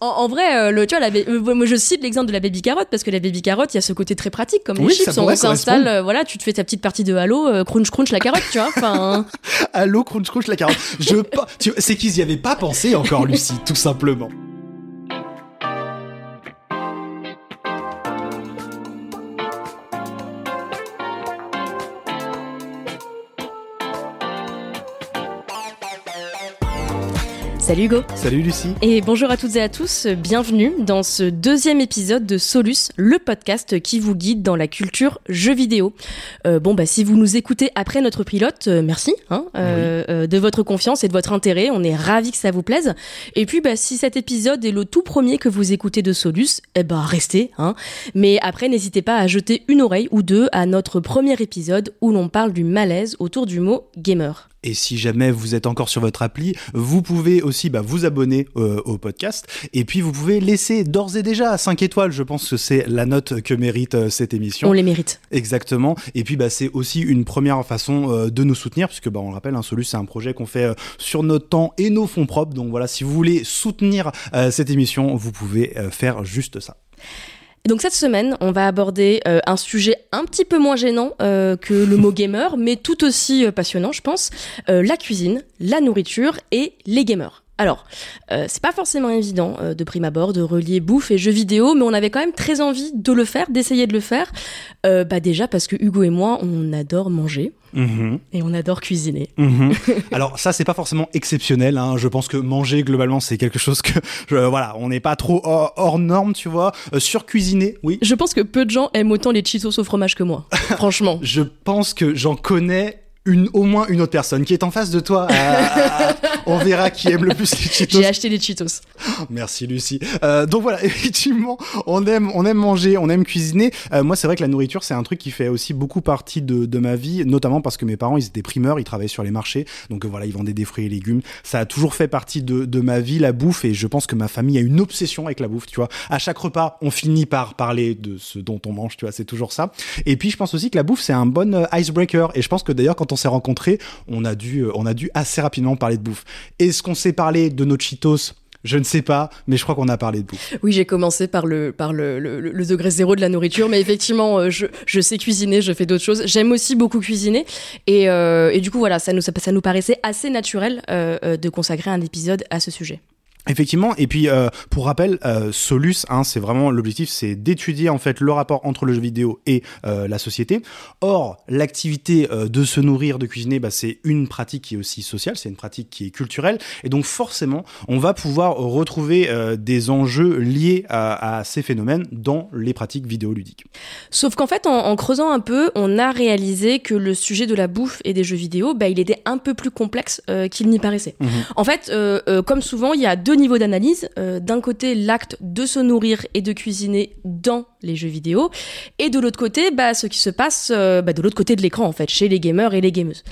En, vrai, euh, le, tu vois, la, euh, moi je cite l'exemple de la baby carotte parce que la baby carotte, il y a ce côté très pratique comme les Oui, chips. On s'installe, euh, voilà, tu te fais ta petite partie de Halo, euh, crunch crunch la carotte, tu vois. Enfin, Allô, crunch crunch la carotte. Je c'est qu'ils y avaient pas pensé encore, Lucie, tout simplement. Salut Hugo. Salut Lucie. Et bonjour à toutes et à tous, bienvenue dans ce deuxième épisode de Solus, le podcast qui vous guide dans la culture jeux vidéo. Euh, bon bah si vous nous écoutez après notre pilote, euh, merci hein, euh, euh, de votre confiance et de votre intérêt, on est ravis que ça vous plaise. Et puis bah si cet épisode est le tout premier que vous écoutez de Solus, eh ben restez. Hein. Mais après n'hésitez pas à jeter une oreille ou deux à notre premier épisode où l'on parle du malaise autour du mot gamer. Et si jamais vous êtes encore sur votre appli, vous pouvez aussi bah, vous abonner euh, au podcast. Et puis vous pouvez laisser d'ores et déjà 5 étoiles. Je pense que c'est la note que mérite euh, cette émission. On les mérite. Exactement. Et puis bah, c'est aussi une première façon euh, de nous soutenir, puisque bah, on le rappelle, un Solus c'est un projet qu'on fait sur notre temps et nos fonds propres. Donc voilà, si vous voulez soutenir cette émission, vous pouvez faire juste ça. Donc cette semaine, on va aborder euh, un sujet un petit peu moins gênant euh, que le mot gamer, mais tout aussi euh, passionnant, je pense, euh, la cuisine, la nourriture et les gamers. Alors, euh, c'est pas forcément évident euh, de prime abord de relier bouffe et jeux vidéo, mais on avait quand même très envie de le faire, d'essayer de le faire. Euh, bah déjà parce que Hugo et moi, on adore manger Mhm. et on adore cuisiner. Mhm. Alors ça c'est pas forcément exceptionnel. Hein. Je pense que manger globalement c'est quelque chose que je- voilà on n'est pas trop hors, hors norme tu vois. Euh, sur cuisiner oui. Je pense que peu de gens aiment autant les Cheetos au fromage que moi, franchement. Je pense que j'en connais une au moins une autre personne qui est en face de toi. Euh, on verra qui aime le plus les Cheetos. J'ai acheté des Cheetos. Merci Lucie. Euh, donc voilà, effectivement, on aime, on aime manger, on aime cuisiner. Euh, moi, c'est vrai que la nourriture, c'est un truc qui fait aussi beaucoup partie de, de ma vie, notamment parce que mes parents, ils étaient primeurs, ils travaillaient sur les marchés, donc euh, voilà, ils vendaient des fruits et légumes. Ça a toujours fait partie de, de ma vie, la bouffe, et je pense que ma famille a une obsession avec la bouffe, tu vois. À chaque repas, on finit par parler de ce dont on mange, tu vois, c'est toujours ça. Et puis, je pense aussi que la bouffe, c'est un bon euh, icebreaker, et je pense que d'ailleurs, quand on s'est rencontrés, on a dû, euh, on a dû assez rapidement parler de bouffe. Est-ce qu'on s'est parlé de nos Cheetos? Je ne sais pas, mais je crois qu'on a parlé de bouffe. Oui, j'ai commencé par le, par le, le, degré zéro de la nourriture, mais effectivement, euh, je, je sais cuisiner, je fais d'autres choses. J'aime aussi beaucoup cuisiner. Et, euh, et du coup, voilà, ça nous, ça, ça nous paraissait assez naturel de consacrer un épisode à ce sujet. Effectivement, et puis euh, pour rappel, euh, Solus, hein, c'est vraiment l'objectif, c'est d'étudier en fait le rapport entre le jeu vidéo et euh, la société. Or, l'activité de se nourrir, de cuisiner, bah, c'est une pratique qui est aussi sociale, c'est une pratique qui est culturelle, et donc forcément, on va pouvoir retrouver des enjeux liés à, à ces phénomènes dans les pratiques vidéoludiques. Sauf qu'en fait, en, en, creusant un peu, on a réalisé que le sujet de la bouffe et des jeux vidéo, bah, il était un peu plus complexe qu'il n'y paraissait. Mmh. En fait, comme souvent, il y a deux niveaux d'analyse. Euh, D'un côté, l'acte de se nourrir et de cuisiner dans les jeux vidéo, et de l'autre côté, bah, ce qui se passe euh, bah, de l'autre côté de l'écran, en fait, chez les gamers et les gameuses.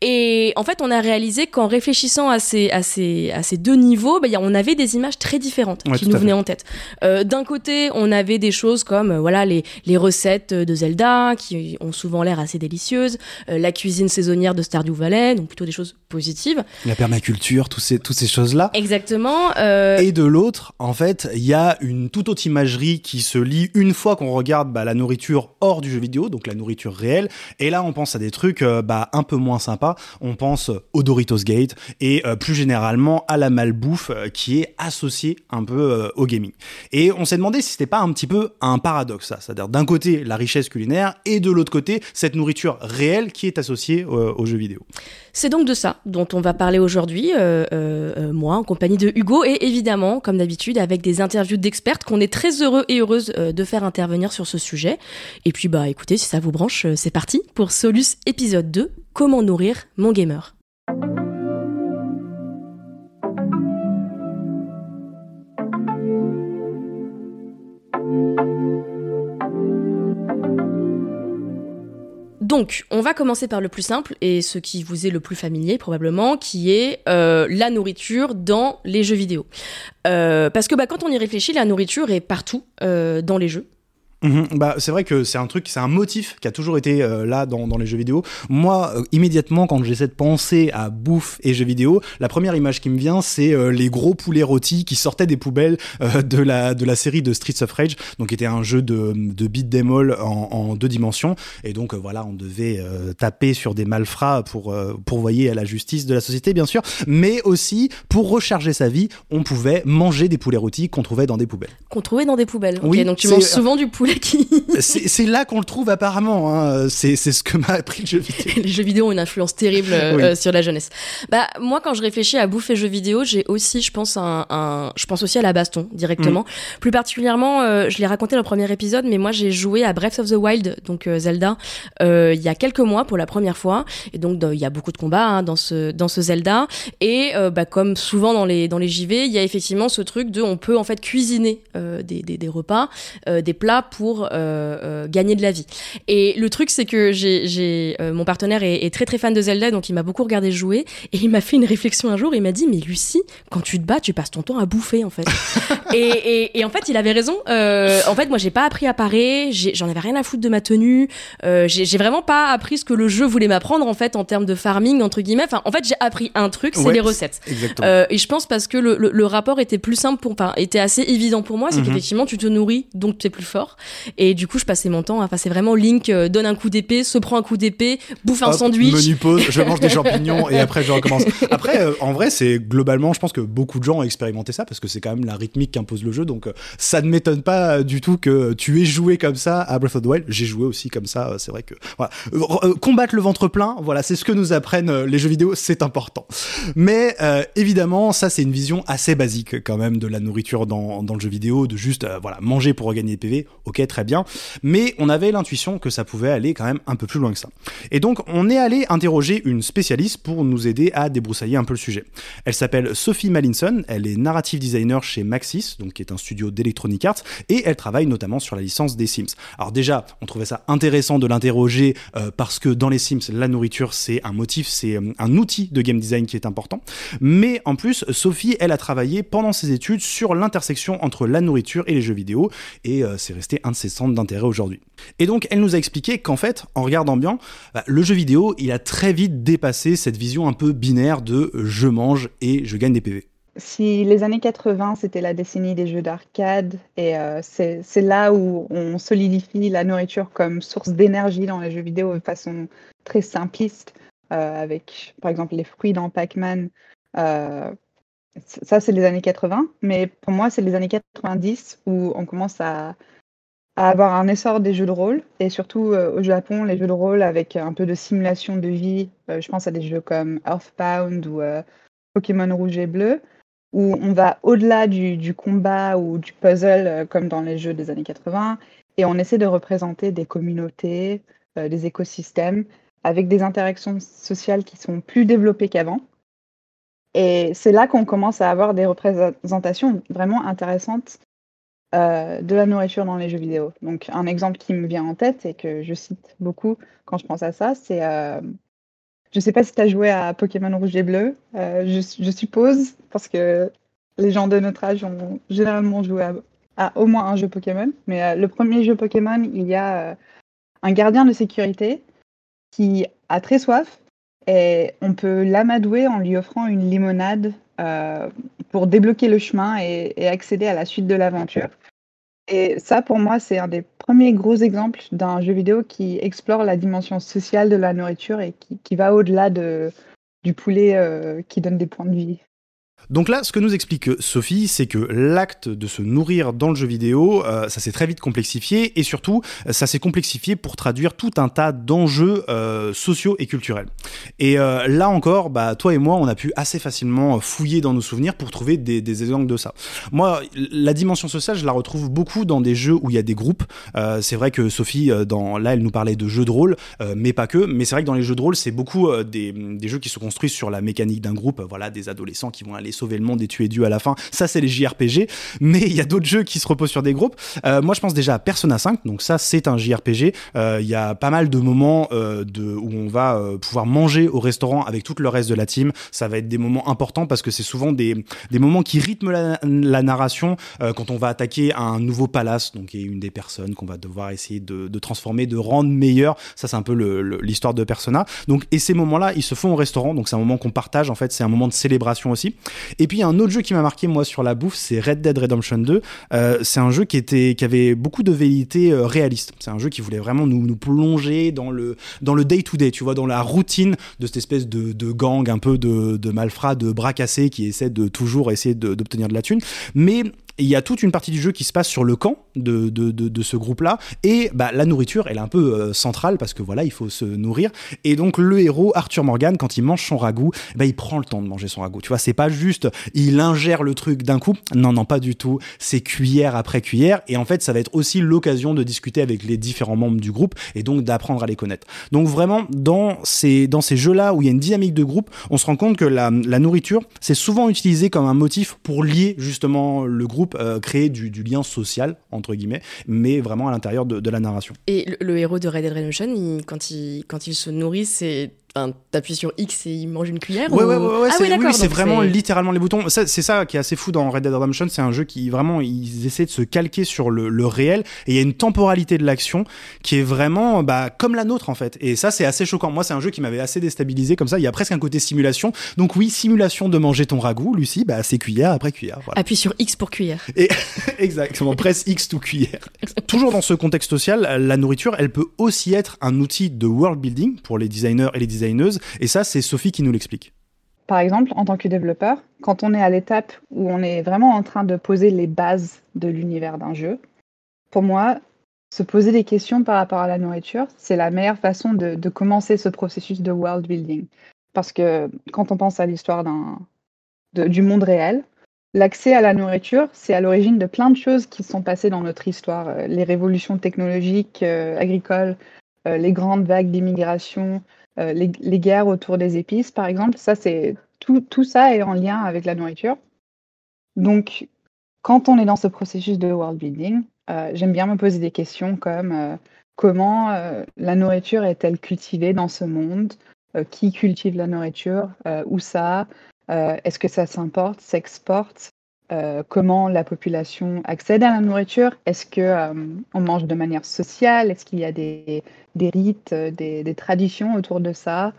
Et en fait, on a réalisé qu'en réfléchissant à ces, à ces, à ces deux niveaux, bah, a, on avait des images très différentes Ouais, qui nous venaient en tête. Euh, D'un côté, on avait des choses comme voilà les, les recettes de Zelda qui ont souvent l'air assez délicieuses, la cuisine saisonnière de Stardew Valley, donc plutôt des choses positives. La permaculture, tous ces, toutes ces choses-là. Exactement. Euh, Et de l'autre, en fait, il y a une toute autre imagerie qui se lie une fois qu'on regarde bah, la nourriture hors du jeu vidéo, donc la nourriture réelle. Et là, on pense à des trucs euh, bah, un peu moins sympas. On pense au Doritos Gate et euh, plus généralement à la malbouffe qui est associée un peu au gaming. Et on s'est demandé si c'était pas un petit peu un paradoxe, ça. C'est-à-dire d'un côté la richesse culinaire et de l'autre côté cette nourriture réelle qui est associée aux jeux vidéo. C'est donc de ça dont on va parler aujourd'hui, moi, en compagnie de Hugo, et évidemment, comme d'habitude, avec des interviews d'expertes qu'on est très heureux et heureuses euh, de faire intervenir sur ce sujet. Et puis, bah, écoutez, si ça vous branche, euh, c'est parti pour Solus épisode 2, Comment nourrir mon gamer. Donc, on va commencer par le plus simple et ce qui vous est le plus familier probablement, qui est euh, la nourriture dans les jeux vidéo. Euh, parce que bah, quand on y réfléchit, la nourriture est partout euh, dans les jeux. Mhm. bah, c'est vrai que c'est un truc, c'est un motif qui a toujours été euh, là dans, dans, les jeux vidéo. Moi, euh, immédiatement, quand j'essaie de penser à bouffe et jeux vidéo, la première image qui me vient, c'est euh, les gros poulets rôtis qui sortaient des poubelles de, la, de la série de Streets of Rage, donc qui était un jeu de, de beat them all en, en deux dimensions. Et donc, voilà, on devait taper sur des malfrats pour pourvoyer à la justice de la société, bien sûr, mais aussi pour recharger sa vie, on pouvait manger des poulets rôtis qu'on trouvait dans des poubelles. Qu'on trouvait dans des poubelles. oui, donc tu manges souvent du poulet c'est là qu'on le trouve apparemment. Hein. C'est ce que m'a appris le jeu vidéo. Les jeux vidéo ont une influence terrible euh, sur la jeunesse. Bah moi, quand je réfléchis à bouffer jeux vidéo, j'ai aussi, je pense, un, je pense aussi à la baston directement. Mm. Plus particulièrement, euh, je l'ai raconté dans le premier épisode, mais moi j'ai joué à Breath of the Wild, donc euh, Zelda, il y a quelques mois pour la première fois. Et donc il y a beaucoup de combats hein, dans ce dans ce Zelda. Et bah, comme souvent dans les dans les JV, il y a effectivement ce truc de on peut en fait cuisiner des, des, des, repas, des plats pour pour euh, euh, gagner de la vie. Et le truc, c'est que j'ai, euh, mon partenaire est, très très fan de Zelda, donc il m'a beaucoup regardé jouer, et il m'a fait une réflexion un jour. Il m'a dit, mais Lucie, quand tu te bats, tu passes ton temps à bouffer en fait. et, et, en fait, il avait raison. en fait, moi, j'ai pas appris à parer, j'en avais rien à foutre de ma tenue. j'ai vraiment pas appris ce que le jeu voulait m'apprendre en fait en termes de farming entre guillemets. Enfin, en fait, j'ai appris un truc, c'est les recettes. et je pense parce que le, le, rapport était plus simple pour, enfin, était assez évident pour moi, c'est mhm. qu'effectivement, tu te nourris, donc tu es plus fort. Et du coup, je passais mon temps, enfin, c'est vraiment Link euh, donne un coup d'épée, se prend un coup d'épée, bouffe un sandwich. Menu pause, je mange des champignons et après je recommence. Après, euh, en vrai, c'est globalement, je pense que beaucoup de gens ont expérimenté ça parce que c'est quand même la rythmique qu'impose le jeu. Donc, euh, ça ne m'étonne pas du tout que tu aies joué comme ça à Breath of the Wild. J'ai joué aussi comme ça. c'est vrai que voilà, combattre le ventre plein, voilà, c'est ce que nous apprennent les jeux vidéo, c'est important. Mais évidemment, ça c'est une vision assez basique quand même de la nourriture dans, dans le jeu vidéo, de juste voilà manger pour regagner des PV. Ok, très bien. Mais on avait l'intuition que ça pouvait aller quand même un peu plus loin que ça. Et donc, on est allé interroger une spécialiste pour nous aider à débroussailler un peu le sujet. Elle s'appelle Sophie Mallinson, elle est narrative designer chez Maxis, donc qui est un studio d'Electronic Arts, et elle travaille notamment sur la licence des Sims. Alors déjà, on trouvait ça intéressant de l'interroger euh, parce que dans les Sims, la nourriture c'est un motif, c'est euh, un outil de game design qui est important. Mais en plus, Sophie, elle a travaillé pendant ses études sur l'intersection entre la nourriture et les jeux vidéo, et euh, c'est resté un de ses centres d'intérêt aujourd'hui. Et donc, elle nous a expliqué qu'en fait, en regardant bien, bah, le jeu vidéo, il a très vite dépassé cette vision un peu binaire de je mange et je gagne des PV. Si les années 80, c'était la décennie des jeux d'arcade, et euh, c'est là où on solidifie la nourriture comme source d'énergie dans les jeux vidéo de façon très simpliste, euh, avec par exemple les fruits dans Pac-Man. Euh, ça, c'est les années 80, mais pour moi, c'est les années 90 où on commence à, à avoir un essor des jeux de rôle et surtout euh, au Japon les jeux de rôle avec un peu de simulation de vie. Euh, je pense à des jeux comme Earthbound ou euh, Pokémon rouge et bleu où on va au-delà du, du, combat ou du puzzle comme dans les jeux des années 80 et on essaie de représenter des communautés des écosystèmes avec des interactions sociales qui sont plus développées qu'avant. Et c'est là qu'on commence à avoir des représentations vraiment intéressantes euh, de la nourriture dans les jeux vidéo. Donc un exemple qui me vient en tête et que je cite beaucoup quand je pense à ça, c'est euh, je sais pas si tu as joué à Pokémon Rouge et Bleu, euh, je, suppose, parce que les gens de notre âge ont généralement joué à, au moins un jeu Pokémon. Mais le premier jeu Pokémon, il y a un gardien de sécurité qui a très soif et on peut l'amadouer en lui offrant une limonade pour débloquer le chemin et, accéder à la suite de l'aventure. Et ça, pour moi, c'est un des premiers gros exemples d'un jeu vidéo qui explore la dimension sociale de la nourriture et qui, va au-delà de, du poulet euh, qui donne des points de vie. Donc là, ce que nous explique Sophie, c'est que l'acte de se nourrir dans le jeu vidéo, euh, ça s'est très vite complexifié et surtout, ça s'est complexifié pour traduire tout un tas d'enjeux euh, sociaux et culturels. Et euh, là encore, bah, toi et moi, on a pu assez facilement fouiller dans nos souvenirs pour trouver des, exemples de ça. Moi, la dimension sociale, je la retrouve beaucoup dans des jeux où il y a des groupes. c'est vrai que Sophie, là, elle nous parlait de jeux de rôle, mais pas que. Mais c'est vrai que dans les jeux de rôle, c'est beaucoup des, des, jeux qui se construisent sur la mécanique d'un groupe. Voilà, des adolescents qui vont aller aller sauver le monde et tuer Dieu à la fin. Ça, c'est les JRPG. Mais il y a d'autres jeux qui se reposent sur des groupes. Euh, moi, je pense déjà à Persona 5. Donc ça, c'est un JRPG. Euh, Il y a pas mal de moments euh, de, où on va euh, pouvoir manger au restaurant avec tout le reste de la team. Ça va être des moments importants parce que c'est souvent des, des moments qui rythment la, la narration quand on va attaquer un nouveau palace. Donc il y a une des personnes qu'on va devoir essayer de, de transformer, de rendre meilleure. Ça, c'est un peu l'histoire de Persona. Donc, et ces moments-là, ils se font au restaurant. Donc c'est un moment qu'on partage. En fait, c'est un moment de célébration aussi. Et puis il y a un autre jeu qui m'a marqué moi sur la bouffe, c'est Red Dead Redemption 2. Euh, c'est un jeu qui était qui avait beaucoup de velléités euh, réalistes. C'est un jeu qui voulait vraiment nous, nous plonger dans le dans le day to day, tu vois, dans la routine de cette espèce de, de gang un peu de, de malfrats, de bras cassés qui essaient de toujours essayer de- d'obtenir de la thune. Mais il y a toute une partie du jeu qui se passe sur le camp de, de, de, ce groupe-là. Et bah, la nourriture, elle est un peu euh, centrale parce que voilà, il faut se nourrir. Et donc, le héros, Arthur Morgan, quand il mange son ragoût, bah, il prend le temps de manger son ragoût. Tu vois, c'est pas juste, il ingère le truc d'un coup. Non, non, pas du tout. C'est cuillère après cuillère. Et en fait, ça va être aussi l'occasion de discuter avec les différents membres du groupe et donc d'apprendre à les connaître. Donc, vraiment, dans ces, dans ces jeux-là où il y a une dynamique de groupe, on se rend compte que la, la nourriture, c'est souvent utilisé comme un motif pour lier justement le groupe, euh, créer du, lien social, entre guillemets, mais vraiment à l'intérieur de, la narration. Et le, héros de Red Dead Redemption, quand il se nourrit, c'est. T'appuies sur X et il mange une cuillère Ouais, ou- ouais, ouais, ouais, Ah c'est oui, oui, vraiment littéralement les boutons. Ça, C'est ça qui est assez fou dans Red Dead Redemption, c'est un jeu qui vraiment, ils essaient de se calquer sur le, le réel et il y a une temporalité de l'action qui est vraiment bah, comme la nôtre en fait. Et ça, c'est assez choquant. Moi, c'est un jeu qui m'avait assez déstabilisé comme ça. Il y a presque un côté simulation. Donc oui, simulation de manger ton ragoût, Lucie, bah, c'est cuillère après cuillère. Voilà. Appuie sur X pour cuillère. Exactement, presse X tout cuillère. Toujours dans ce contexte social, la nourriture, elle peut aussi être un outil de world building pour les designers et les Et ça, c'est Sophie qui nous l'explique. Par exemple, en tant que développeur, quand on est à l'étape où on est vraiment en train de poser les bases de l'univers d'un jeu, pour moi, se poser des questions par rapport à la nourriture, c'est la meilleure façon de, commencer ce processus de world building. Parce que quand on pense à l'histoire du monde réel, l'accès à la nourriture, c'est à l'origine de plein de choses qui sont passées dans notre histoire. Euh, Les révolutions technologiques, euh, agricoles, euh, les grandes vagues d'immigration, euh, les, guerres autour des épices, par exemple, ça c'est tout, tout ça est en lien avec la nourriture. Donc, quand on est dans ce processus de world building, euh, j'aime bien me poser des questions comme euh, comment la nourriture est-elle cultivée dans ce monde? Qui cultive la nourriture? Où ça? Est-ce que ça s'importe, s'exporte? Euh, Comment la population accède à la nourriture. Est-ce que euh, on mange de manière sociale? Est-ce qu'il y a des, rites, euh, des, traditions autour de ça?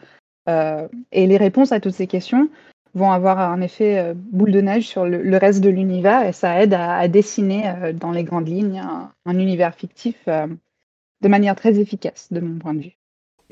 Et les réponses à toutes ces questions vont avoir un effet boule de neige sur le, reste de l'univers et ça aide à, dessiner dans les grandes lignes un, un univers fictif de manière très efficace, de mon point de vue.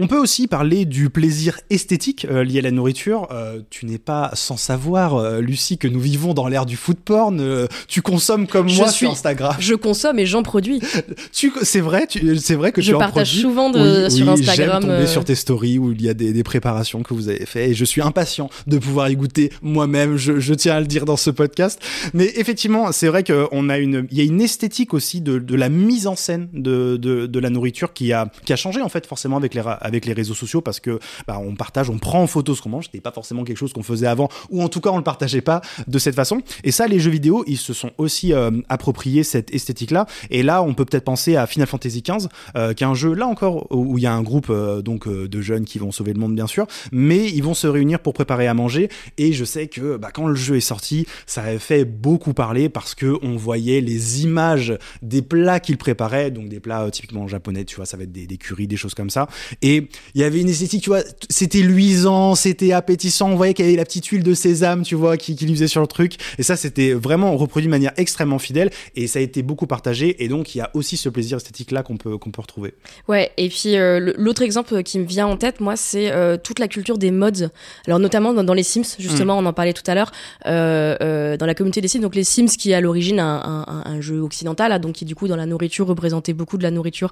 On peut aussi parler du plaisir esthétique euh, lié à la nourriture. Euh, tu n'es pas sans savoir, euh, Lucie, que nous vivons dans l'ère du food porn. Tu consommes comme Je moi suis- sur Instagram. Je consomme et j'en produis. Tu, c'est vrai, tu, c'est vrai que Je tu en partage souvent de- Oui, sur oui, Instagram, J'aime tomber sur tes stories où il y a des, des préparations que vous avez fait et je suis impatient de pouvoir y goûter moi-même. Je, je tiens à le dire dans ce podcast. Mais effectivement, c'est vrai qu'on a une, il y a une esthétique aussi de, de la mise en scène de, de, de la nourriture qui a, qui a changé en fait forcément avec les, avec les réseaux sociaux parce que bah, on partage, on prend en photo ce qu'on mange. C'était pas forcément quelque chose qu'on faisait avant ou en tout cas on le partageait pas de cette façon. Et ça, les jeux vidéo, ils se sont aussi euh, appropriés cette esthétique-là. Et là, on peut peut-être penser à Final Fantasy XV, euh, qui est un jeu là encore où il y a un groupe euh, donc euh, de jeunes qui vont sauver le monde bien sûr, mais ils vont se réunir pour préparer à manger. Et je sais que bah, quand le jeu est sorti, ça avait fait beaucoup parler parce que on voyait les images des plats qu'ils préparaient, donc des plats typiquement japonais, tu vois, ça va être des, des currys, des choses comme ça. Et il y avait une esthétique, tu vois, c'était luisant, c'était appétissant, on voyait qu'il y avait la petite huile de sésame, tu vois, qui, qui lui faisait sur le truc. Et ça, c'était vraiment reproduit de manière extrêmement fidèle et ça a été beaucoup partagé. Et donc, il y a aussi ce plaisir esthétique là qu'on peut, qu'on peut retrouver. Ouais, et puis euh, l'autre exemple qui me vient en tête, moi, c'est euh, toute la culture des mods. Alors notamment dans, dans les Sims, justement, on en parlait tout à l'heure, euh, dans la communauté des Sims. Donc les Sims qui est à l'origine un, un- jeu occidental, là, donc qui du coup dans la nourriture représentait beaucoup de la nourriture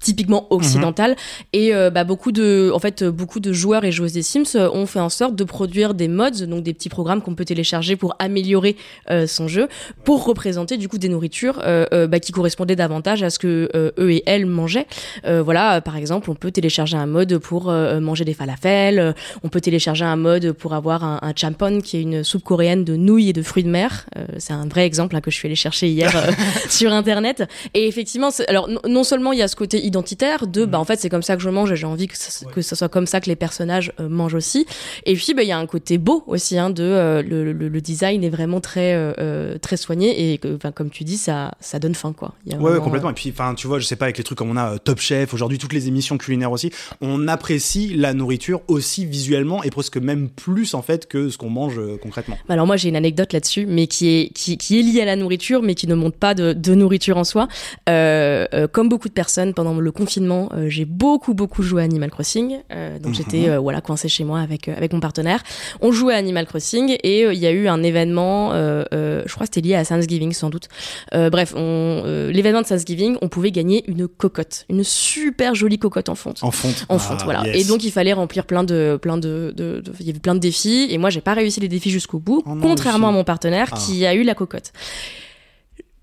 typiquement occidental et euh, bah, beaucoup de en fait beaucoup de joueurs et joueuses des Sims euh, ont fait en sorte de produire des mods donc des petits programmes qu'on peut télécharger pour améliorer euh, son jeu pour représenter du coup des nourritures bah, qui correspondaient davantage à ce que eux et elles mangeaient. Voilà par exemple on peut télécharger un mode pour manger des falafels on peut télécharger un mode pour avoir un, un champon qui est une soupe coréenne de nouilles et de fruits de mer. C'est un vrai exemple hein, que je suis allée chercher hier sur internet. Et effectivement alors non seulement il y a ce côté identitaire de bah en fait c'est comme ça que je mange et j'ai envie que ça, que ce soit comme ça que les personnages euh, mangent aussi. Et puis bah il y a un côté beau aussi hein, de euh, le, le, le, design est vraiment très euh, très soigné et enfin comme tu dis ça ça donne faim quoi. Il y a ouais, complètement. Et puis enfin tu vois je sais pas avec les trucs comme on a Top Chef aujourd'hui toutes les émissions culinaires aussi on apprécie la nourriture aussi visuellement et presque même plus en fait que ce qu'on mange concrètement. Bah, alors moi j'ai une anecdote là-dessus mais qui est qui, qui est liée à la nourriture mais qui ne montre pas de, de nourriture en soi. Comme beaucoup de personnes pendant le confinement, euh, j'ai beaucoup beaucoup joué à Animal Crossing. Euh, donc j'étais mhm. euh, voilà coincée chez moi avec avec mon partenaire. On jouait à Animal Crossing et il y a eu un événement, je crois que c'était lié à Thanksgiving sans doute. bref, l'événement de Thanksgiving, on pouvait gagner une cocotte, une super jolie cocotte en fonte. En fonte. En fonte, ah, voilà. Et donc il fallait remplir plein de plein de, il y avait plein de défis et moi j'ai pas réussi les défis jusqu'au bout, oh contrairement à mon partenaire ah. qui a eu la cocotte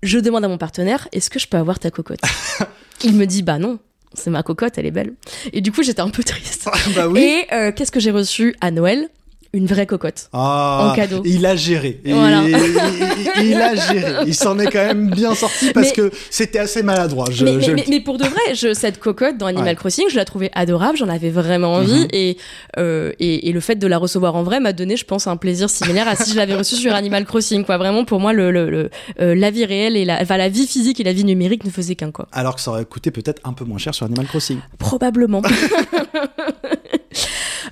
je demande à mon partenaire, est-ce que je peux avoir ta cocotte Il me dit, bah non, c'est ma cocotte, elle est belle. Et du coup, j'étais un peu triste. bah oui. Et euh, qu'est-ce que j'ai reçu à Noël? Une vraie cocotte ah, en cadeau. Il a géré. Voilà. Il, a géré. Il s'en est quand même bien sorti parce que c'était assez maladroit. Je, mais, mais, pour de vrai, je, cette cocotte dans Animal Crossing, je la trouvais adorable. J'en avais vraiment envie mhm. et, euh, et, et le fait de la recevoir en vrai m'a donné, je pense, un plaisir similaire à si je l'avais reçue sur Animal Crossing. Quoi, vraiment pour moi, le, le, euh, la vie réelle et la, enfin, la vie physique et la vie numérique ne faisaient qu'un quoi. Alors que ça aurait coûté peut-être un peu moins cher sur Animal Crossing. Probablement.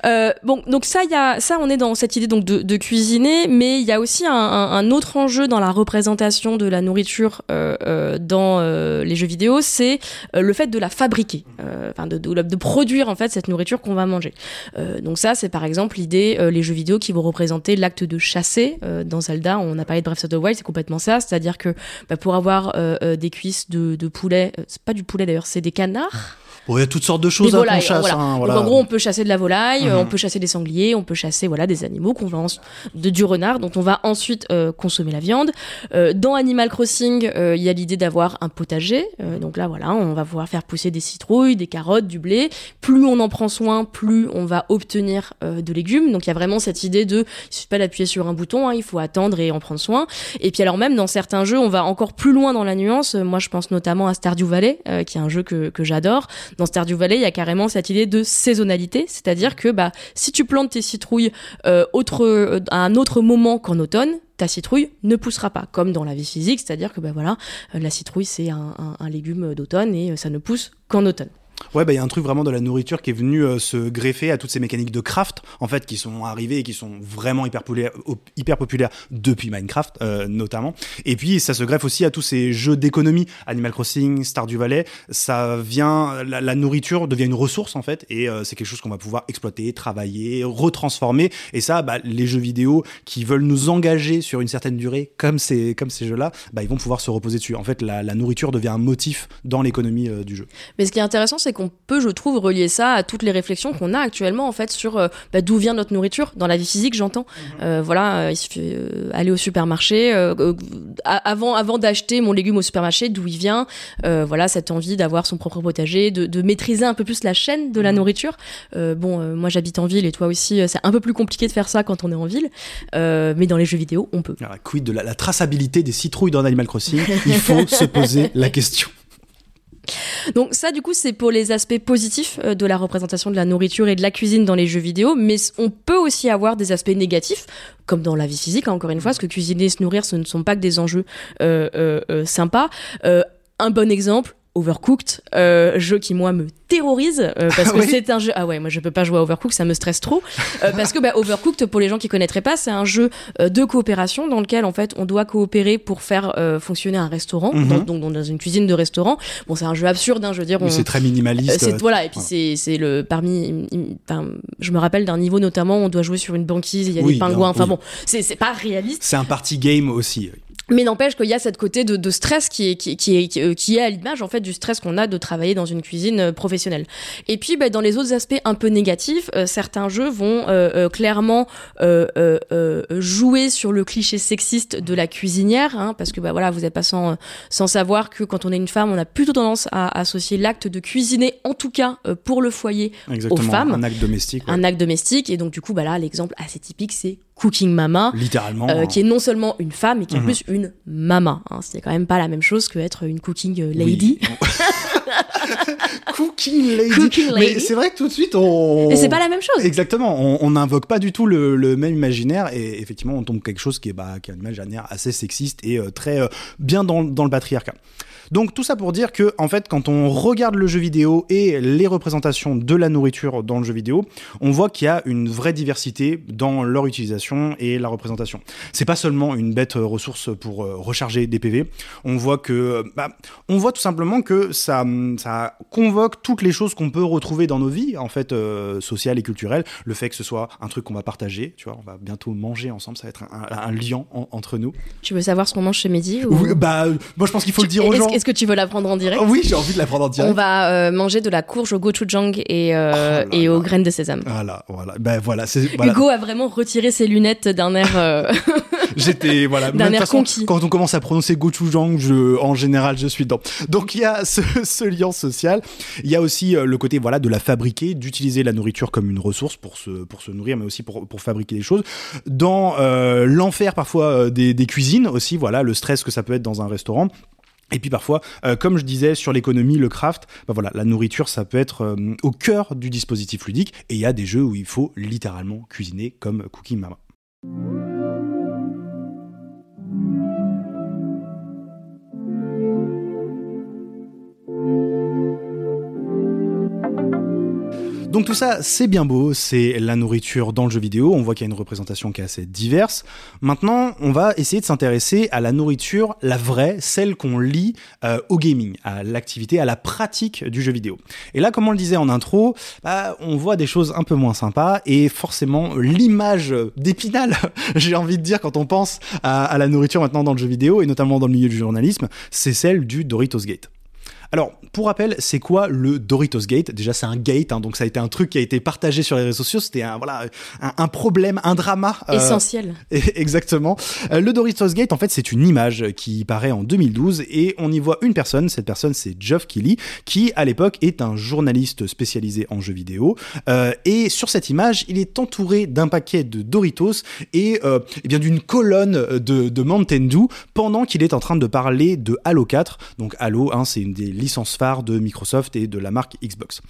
Euh, bon, donc ça, y a, ça, on est dans cette idée donc de, de cuisiner, mais il y a aussi un, un, autre enjeu dans la représentation de la nourriture euh, euh, dans euh, les jeux vidéo, c'est euh, le fait de la fabriquer, enfin de, de, de, produire en fait cette nourriture qu'on va manger. donc ça, c'est par exemple l'idée, les jeux vidéo qui vont représenter l'acte de chasser. dans Zelda, on a parlé de Breath of the Wild, c'est complètement ça, c'est-à-dire que bah, pour avoir des cuisses de, de poulet, c'est pas du poulet d'ailleurs, c'est des canards. Bon, il y a toutes sortes de choses à qu'on chasse. Hein, voilà. en gros, on peut chasser de la volaille, mhm. on peut chasser des sangliers, on peut chasser voilà des animaux qu'on va de du renard dont on va ensuite euh, consommer la viande. Euh, dans Animal Crossing, euh, il y a l'idée d'avoir un potager. Euh, donc là, voilà, on va pouvoir faire pousser des citrouilles, des carottes, du blé. Plus on en prend soin, plus on va obtenir de légumes. Donc il y a vraiment cette idée de il suffit pas d'appuyer sur un bouton, hein, il faut attendre et en prendre soin. Et puis alors même dans certains jeux, on va encore plus loin dans la nuance. Moi, je pense notamment à Stardew Valley, qui est un jeu que, que j'adore dans Stardew Valley, il y a carrément cette idée de saisonnalité, c'est-à-dire que bah si tu plantes tes citrouilles euh, euh, à un autre moment qu'en automne, ta citrouille ne poussera pas, comme dans la vie physique, c'est-à-dire que bah voilà, euh, la citrouille c'est un légume d'automne et ça ne pousse qu'en automne. Ouais, bah il y a un truc vraiment de la nourriture qui est venu euh, se greffer à toutes ces mécaniques de craft, en fait, qui sont arrivées et qui sont vraiment hyper populaires, hyper populaires depuis Minecraft, euh, notamment. Et puis, ça se greffe aussi à tous ces jeux d'économie, Animal Crossing, Stardew Valley. Ça vient, la, nourriture devient une ressource, en fait, et euh, c'est quelque chose qu'on va pouvoir exploiter, travailler, retransformer. Et ça, bah, les jeux vidéo qui veulent nous engager sur une certaine durée, comme ces, comme ces jeux-là, bah, ils vont pouvoir se reposer dessus. En fait, la, la nourriture devient un motif dans l'économie du jeu. Mais ce qui est intéressant, c'est qu'on peut, je trouve, relier ça à toutes les réflexions qu'on a actuellement en fait sur euh, bah, d'où vient notre nourriture dans la vie physique, j'entends. Mhm. Euh, voilà, euh, il suffit aller au supermarché avant avant d'acheter mon légume au supermarché, d'où il vient. voilà, cette envie d'avoir son propre potager, de, de, maîtriser un peu plus la chaîne de la mhm. nourriture. bon, moi j'habite en ville et toi aussi, c'est un peu plus compliqué de faire ça quand on est en ville, mais dans les jeux vidéo, on peut. Alors, quid de la, la traçabilité des citrouilles dans Animal Crossing? Il faut se poser la question. Donc ça, du coup, c'est pour les aspects positifs euh, de la représentation de la nourriture et de la cuisine dans les jeux vidéo, mais on peut aussi avoir des aspects négatifs, comme dans la vie physique, hein, encore une fois, parce que cuisiner et se nourrir, ce ne sont pas que des enjeux euh, euh, sympas. un bon exemple, Overcooked, euh, jeu qui moi me terrorise euh, parce que c'est un jeu. Ah ouais, moi je peux pas jouer à Overcooked, ça me stresse trop euh, parce que bah, Overcooked, pour les gens qui connaîtraient pas, c'est un jeu de coopération dans lequel en fait on doit coopérer pour faire fonctionner un restaurant, mhm. donc dans, une cuisine de restaurant. Bon, c'est un jeu absurde, hein, je veux dire. C'est très minimaliste. c'est voilà, et puis c'est c'est le parmi. Enfin, je me rappelle d'un niveau notamment, on doit jouer sur une banquise, il y a des pingouins. Enfin bon, c'est pas réaliste. C'est un party game aussi. Mais n'empêche qu'il y a cette côté de, de stress qui est, qui, qui est, qui, euh, est à l'image en fait du stress qu'on a de travailler dans une cuisine euh, professionnelle. Et puis bah, dans les autres aspects un peu négatifs, euh, certains jeux vont euh, clairement euh, jouer sur le cliché sexiste de la cuisinière, hein, parce que bah, voilà, vous n'êtes pas sans, sans savoir que quand on est une femme, on a plutôt tendance à associer l'acte de cuisiner, en tout cas pour le foyer, Exactement, femmes. un acte domestique. ouais. un acte domestique. Et donc du coup, bah là, l'exemple assez typique, c'est Cooking Mama. Littéralement. Euh, hein. qui est non seulement une femme, mais qui est en Mhm. plus une mama. Hein. C'est quand même pas la même chose que être une cooking euh, lady. Oui. Cooking lady. Cooking Mais c'est vrai que tout de suite, on. Et c'est pas la même chose. Exactement, on- on n'invoque pas du tout le, le même imaginaire et effectivement on tombe quelque chose qui est, bah, qui est un imaginaire assez sexiste et euh, très euh, bien dans, dans le patriarcat. Donc tout ça pour dire que en fait quand on regarde le jeu vidéo et les représentations de la nourriture dans le jeu vidéo, on voit qu'il y a une vraie diversité dans leur utilisation et la représentation. C'est pas seulement une bête euh, ressource pour euh, recharger des PV. On voit que bah, on voit tout simplement que ça ça convoque toutes les choses qu'on peut retrouver dans nos vies en fait euh, sociales et culturelles. Le fait que ce soit un truc qu'on va partager, tu vois, on va bientôt manger ensemble, ça va être un, un- un lien en- entre nous. Tu veux savoir ce qu'on mange chez ou... Oui, bah moi je pense qu'il faut le dire aux gens. est-ce que tu veux l'apprendre en direct Oui, j'ai envie de la prendre en On direct. va euh, manger de la courge au gochujang et, euh, Oh et aux là. graines de sésame. Voilà, voilà. Ben voilà. Hugo a vraiment retiré ses lunettes d'un air. euh, J'étais voilà. D'un air façon, conquis. Quand on commence à prononcer gochujang, je en général je suis dedans. Donc il y a ce, ce lien social. Il y a aussi le côté voilà de la fabriquer, d'utiliser la nourriture comme une ressource pour se pour se nourrir, mais aussi pour pour fabriquer des choses. Dans l'enfer parfois des, des cuisines aussi, voilà le stress que ça peut être dans un restaurant. Et puis parfois, euh, comme je disais sur l'économie, le craft, bah voilà, la nourriture, ça peut être euh, au cœur du dispositif ludique. Et il y a des jeux où il faut littéralement cuisiner comme Cooking Mama. Donc tout ça, c'est bien beau, c'est la nourriture dans le jeu vidéo, on voit qu'il y a une représentation qui est assez diverse. Maintenant, on va essayer de s'intéresser à la nourriture, la vraie, celle qu'on lit euh, au gaming, à l'activité, à la pratique du jeu vidéo. Et là, comme on le disait en intro, bah, on voit des choses un peu moins sympas et forcément l'image d'épinal, j'ai envie de dire quand on pense à, à la nourriture maintenant dans le jeu vidéo et notamment dans le milieu du journalisme, c'est celle du Doritos Gate. Alors, pour rappel, c'est quoi le Doritos Gate? Déjà, c'est un gate, hein, donc ça a été un truc qui a été partagé sur les réseaux sociaux. C'était un voilà un, un problème, un drama. euh, essentiel. Exactement. Euh, Le Doritos Gate, en fait, c'est une image qui paraît en 2012 et on y voit une personne. Cette personne, c'est Geoff Keighley, qui à l'époque est un journaliste spécialisé en jeux vidéo. Euh, et sur cette image, il est entouré d'un paquet de Doritos et, euh, eh bien d'une colonne de, de Mountain Dew pendant qu'il est en train de parler de Halo 4. Donc Halo, hein, c'est une des licences phares de Microsoft et de la marque Xbox.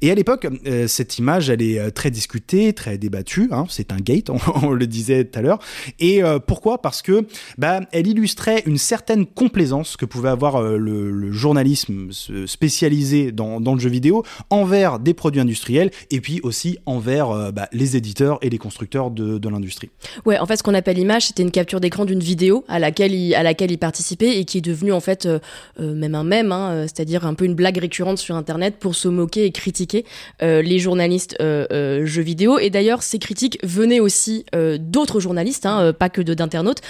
Et à l'époque, euh, cette image, elle est euh, très discutée, très débattue. hein. c'est un gate, on, le disait tout à l'heure. Et euh, pourquoi? Parce que bah, elle illustrait une certaine complaisance que pouvait avoir le, journalisme spécialisé dans, le jeu vidéo envers des produits industriels et puis aussi envers bah, les éditeurs et les constructeurs de, l'industrie. Ouais, en fait, ce qu'on appelle image, c'était une capture d'écran d'une vidéo à laquelle il, à laquelle il participait et qui est devenue en fait même un mème, hein, c'est-à-dire un peu une blague récurrente sur Internet pour se moquer et critiquer euh, les journalistes euh, euh, jeux vidéo. Et d'ailleurs, ces critiques venaient aussi d'autres journalistes, hein, pas que d'internautes.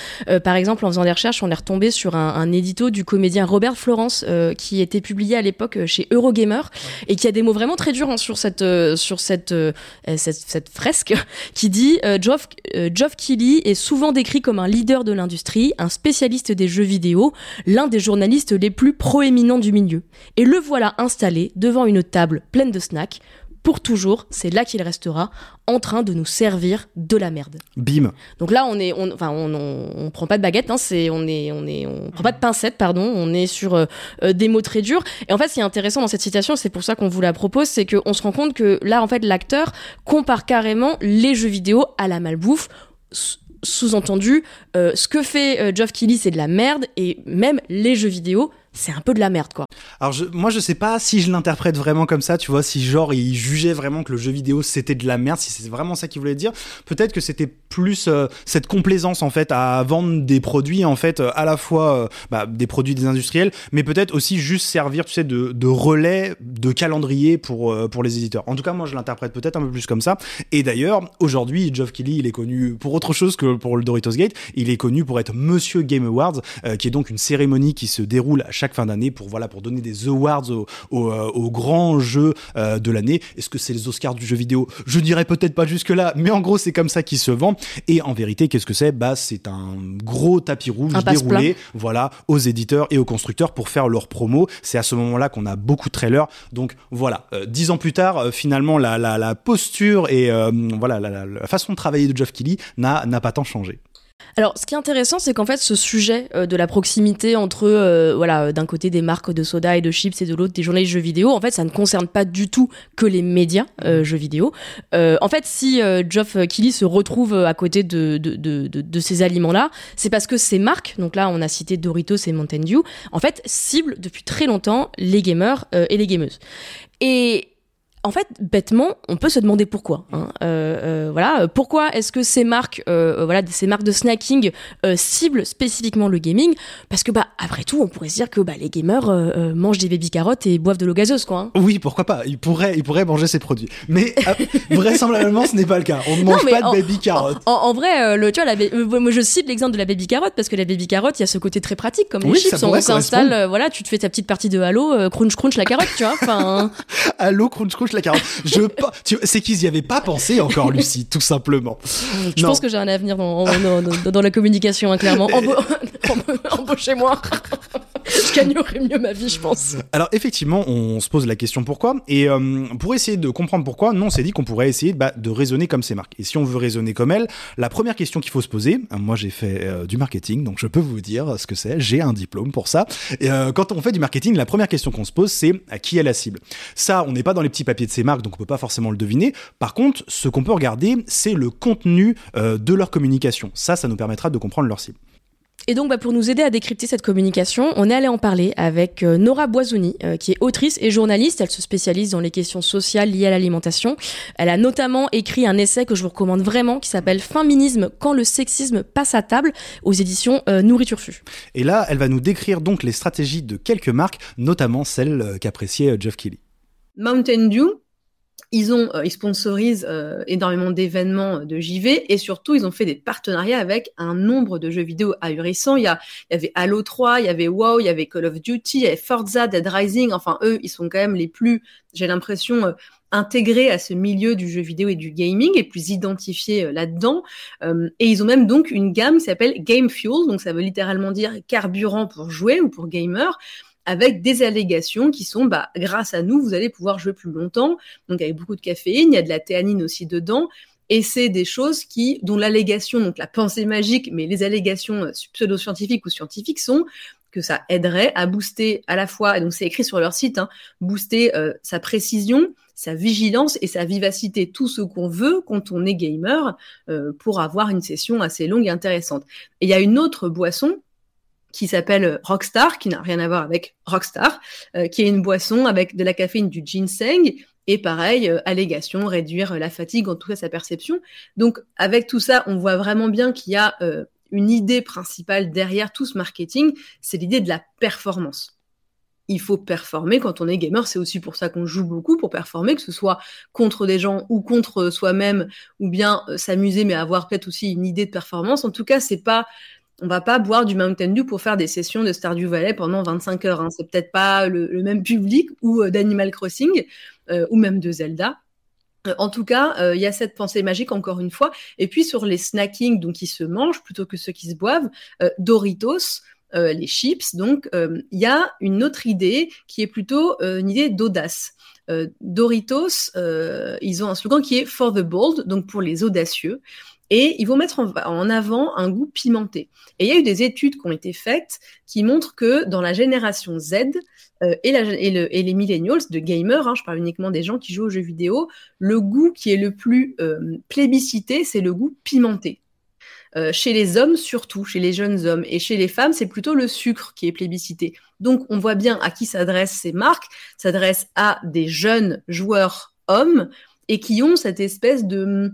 Par exemple, en faisant des recherches, on est retombé sur un, un édito du comédien Robert Florence qui était publié à l'époque chez Eurogamer et qui a des mots vraiment très durs hein, sur cette sur cette, euh, cette cette fresque qui dit Geoff Geoff Keighley est souvent décrit comme un leader de l'industrie, un spécialiste des jeux vidéo, l'un des journalistes les plus proéminents du milieu. Et le voilà installé devant une table pleine de snacks. Pour toujours, c'est là qu'il restera, en train de nous servir de la merde. Bim. Donc là, on est, on, enfin, on, on, on prend pas de baguette, hein, c'est, on est, on est, on prend pas de pincette, pardon, on est sur euh, euh, des mots très durs. Et en fait, ce qui est intéressant dans cette citation, c'est pour ça qu'on vous la propose, c'est qu'on se rend compte que là, en fait, l'acteur compare carrément les jeux vidéo à la malbouffe. Sous-entendu, euh, ce que fait euh, Geoff Keighley, c'est de la merde, et même les jeux vidéo, c'est un peu de la merde, quoi. Alors je, moi je sais pas si je l'interprète vraiment comme ça, tu vois, si genre il jugeait vraiment que le jeu vidéo c'était de la merde, si c'est vraiment ça qu'il voulait dire. Peut-être que c'était plus euh, cette complaisance en fait à vendre des produits en fait à la fois euh, bah, des produits des industriels, mais peut-être aussi juste servir, tu sais, de, relais, de calendrier pour euh, pour les éditeurs. En tout cas, moi je l'interprète peut-être un peu plus comme ça. Et d'ailleurs, aujourd'hui, Geoff Keighley, il est connu pour autre chose que pour le Doritos Gate. Il est connu pour être Monsieur Game Awards, qui est donc une cérémonie qui se déroule à chaque fin d'année pour voilà pour donner des awards aux, aux, grands jeux de l'année. Est-ce que c'est les Oscars du jeu vidéo? Je dirais peut-être pas jusque là, mais en gros c'est comme ça qu'il se vend. Et en vérité, qu'est-ce que c'est? Bah, c'est un gros tapis rouge déroulé, voilà, aux éditeurs et aux constructeurs pour faire leur promo. C'est à ce moment-là qu'on a beaucoup de trailers. Donc voilà, euh, dix ans plus tard, euh, finalement, la, la, la, posture et euh, voilà la, la, façon de travailler de Geoff Keighley n'a pas tant changé. Alors, ce qui est intéressant, c'est qu'en fait, ce sujet euh, de la proximité entre, euh, voilà, euh, d'un côté des marques de soda et de chips et de l'autre des journalistes jeux vidéo, en fait, ça ne concerne pas du tout que les médias jeux vidéo. en fait, si Geoff Keighley se retrouve à côté de, de, de, de ces aliments-là, c'est parce que ces marques, donc là, on a cité Doritos et Mountain Dew, en fait, ciblent depuis très longtemps les gamers et les gameuses. Et en fait, bêtement, on peut se demander pourquoi. Hein. Euh, euh, voilà, pourquoi est-ce que ces marques, euh, voilà, ces marques de snacking ciblent spécifiquement le gaming? Parce que bah, après tout, on pourrait se dire que bah, les gamers mangent des baby carottes et boivent de l'eau gazeuse, quoi. Hein. Oui, pourquoi pas Ils pourraient, ils pourraient manger ces produits. Mais vraisemblablement, ce n'est pas le cas. On ne mange pas de baby carottes. En, vrai, le, tu vois, la, moi je cite l'exemple de la baby carotte parce que la baby carotte, il y a ce côté très pratique, comme les chips. On s'installe, voilà, tu te fais ta petite partie de Halo, crunch crunch la carotte, tu vois. Enfin. Halo crunch crunch la carotte. Je, c'est qu'ils n'y avaient pas pensé encore, Lucie, tout simplement. Je pense que j'ai un avenir dans, dans, la communication, hein, clairement. Embauchez-moi. Je gagnerais mieux ma vie, je pense. Alors effectivement, on se pose la question pourquoi. Et euh, pour essayer de comprendre pourquoi, non, on s'est dit qu'on pourrait essayer bah, de raisonner comme ces marques. Et si on veut raisonner comme elles, la première question qu'il faut se poser, euh, moi j'ai fait euh, du marketing, donc je peux vous dire ce que c'est. J'ai un diplôme pour ça. Et quand on fait du marketing, la première question qu'on se pose, c'est à qui est la cible? Ça, on n'est pas dans les petits papiers de ces marques, donc on peut pas forcément le deviner. Par contre, ce qu'on peut regarder, c'est le contenu de leur communication. Ça, ça nous permettra de comprendre leur cible. Et donc, bah, pour nous aider à décrypter cette communication, on est allé en parler avec euh, Nora Boisouni, euh, qui est autrice et journaliste. Elle se spécialise dans les questions sociales liées à l'alimentation. Elle a notamment écrit un essai que je vous recommande vraiment, qui s'appelle Féminisme quand le sexisme passe à table, aux éditions euh, Nourriture Fu. Et là, elle va nous décrire donc les stratégies de quelques marques, notamment celles qu'appréciait Jeff Kelly. Mountain Dew, ils ont, euh, ils sponsorisent euh, énormément d'événements de JV et surtout ils ont fait des partenariats avec un nombre de jeux vidéo ahurissants. Il y, a, il y avait Halo 3, il y avait WoW, il y avait Call of Duty, il y avait Forza, Dead Rising. Enfin eux, ils sont quand même les plus, j'ai l'impression, euh, intégrés à ce milieu du jeu vidéo et du gaming et plus identifiés là-dedans. et ils ont même donc une gamme qui s'appelle Game Fuel, donc ça veut littéralement dire carburant pour jouer ou pour gamer avec des allégations qui sont, bah, grâce à nous, vous allez pouvoir jouer plus longtemps. Donc avec beaucoup de caféine, il y a de la théanine aussi dedans. Et c'est des choses qui, dont l'allégation, donc la pensée magique, mais les allégations euh, pseudo-scientifiques ou scientifiques sont que ça aiderait à booster à la fois, et donc c'est écrit sur leur site, hein, booster euh, sa précision, sa vigilance et sa vivacité, tout ce qu'on veut quand on est gamer euh, pour avoir une session assez longue et intéressante. Et il y a une autre boisson qui s'appelle Rockstar, qui n'a rien à voir avec Rockstar, euh, qui est une boisson avec de la caféine, du ginseng, et pareil, euh, allégation, réduire la fatigue, en tout cas sa perception. Donc avec tout ça, on voit vraiment bien qu'il y a euh, une idée principale derrière tout ce marketing, c'est l'idée de la performance. Il faut performer quand on est gamer, c'est aussi pour ça qu'on joue beaucoup, pour performer, que ce soit contre des gens ou contre soi-même, ou bien s'amuser, mais avoir peut-être aussi une idée de performance. En tout cas, c'est pas on va pas boire du Mountain Dew pour faire des sessions de Stardew Valley pendant 25 heures. Hein. C'est peut-être pas le, même public ou euh, d'Animal Crossing euh, ou même de Zelda. Euh, en tout cas, il y a cette pensée magique encore une fois. Et puis sur les snacking, donc qui se mangent plutôt que ceux qui se boivent, Doritos, les chips. Donc, il y a une autre idée qui est plutôt une idée d'audace. Doritos, ils ont un slogan qui est For the Bold, donc pour les audacieux et ils vont mettre en, avant un goût pimenté. Et il y a eu des études qui ont été faites qui montrent que dans la génération Z euh, et, les millennials de gamers, hein, je parle uniquement des gens qui jouent aux jeux vidéo, le goût qui est le plus euh, plébiscité, c'est le goût pimenté. chez les hommes surtout, chez les jeunes hommes, et chez les femmes, c'est plutôt le sucre qui est plébiscité. Donc, on voit bien à qui s'adressent ces marques, s'adressent à des jeunes joueurs hommes et qui ont cette espèce de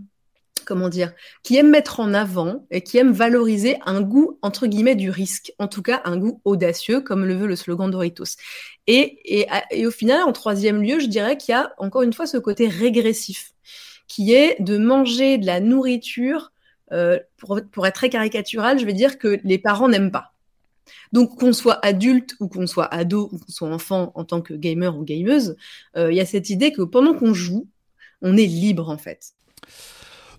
comment dire, qui aiment mettre en avant et qui aiment valoriser un goût entre guillemets du risque, en tout cas un goût audacieux, comme le veut le slogan Doritos. Et, et, au final, en troisième lieu, je dirais qu'il y a encore une fois ce côté régressif, qui est de manger de la nourriture. Euh, pour, pour être très caricatural, je vais dire que les parents n'aiment pas. Donc qu'on soit adulte ou qu'on soit ado ou qu'on soit enfant en tant que gamer ou gameuse, euh, il y a cette idée que pendant qu'on joue, on est libre en fait.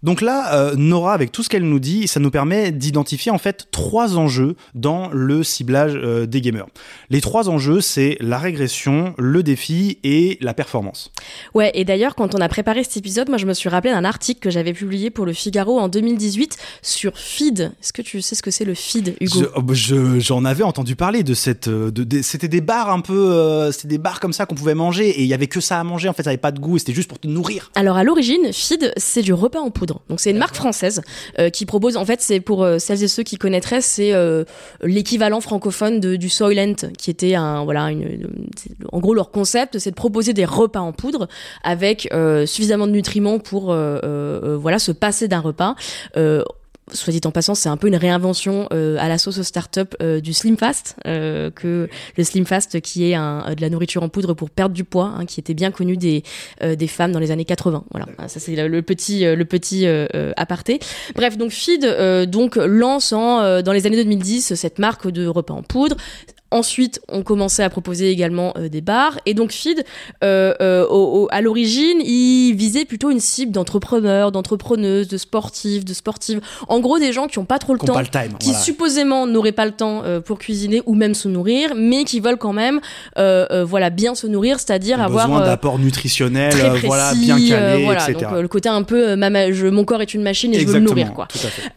Donc là, euh, Nora, avec tout ce qu'elle nous dit, ça nous permet d'identifier en fait trois enjeux dans le ciblage euh, des gamers. Les trois enjeux, c'est la régression, le défi et la performance. Ouais, et d'ailleurs, quand on a préparé cet épisode, moi je me suis rappelé d'un article que j'avais publié pour le Figaro en 2018 sur feed. Est-ce que tu sais ce que c'est le feed, Hugo? Oh, bah, J'en avais entendu parler de cette. Euh, de, c'était des bars un peu. c'était des bars comme ça qu'on pouvait manger et il y avait que ça à manger. En fait, ça avait pas de goût et c'était juste pour te nourrir. Alors à l'origine, feed, c'est du repas en poudre. Donc c'est une marque française euh, qui propose, en fait, c'est pour euh, celles et ceux qui connaîtraient, c'est euh, l'équivalent francophone de, du Soylent, qui était un, voilà, une, en gros leur concept, c'est de proposer des repas en poudre avec suffisamment de nutriments pour, voilà, se passer d'un repas soit dit en passant, c'est un peu une réinvention euh, à la sauce start-up euh, du Slim Fast, euh, que le Slim Fast qui est un, de la nourriture en poudre pour perdre du poids, hein, qui était bien connu des des femmes dans les années 80. Voilà, ça c'est le, petit le petit aparté. Bref, donc Feed donc lance en, dans les années 2010 cette marque de repas en poudre. Ensuite, on commençait à proposer également euh, des bars. Et donc, Feed, euh, euh, à l'origine, il visait plutôt une cible d'entrepreneurs, d'entrepreneuses, de sportifs, de sportives. En gros, des gens qui n'ont pas trop le temps, qui supposément n'auraient pas le temps pour cuisiner ou même se nourrir, mais qui veulent quand même, voilà, bien se nourrir, c'est-à-dire avoir besoin d'apport nutritionnel, voilà, bien calé, voilà, etc. Donc, le côté un peu, mon corps est une machine et je veux le nourrir, quoi.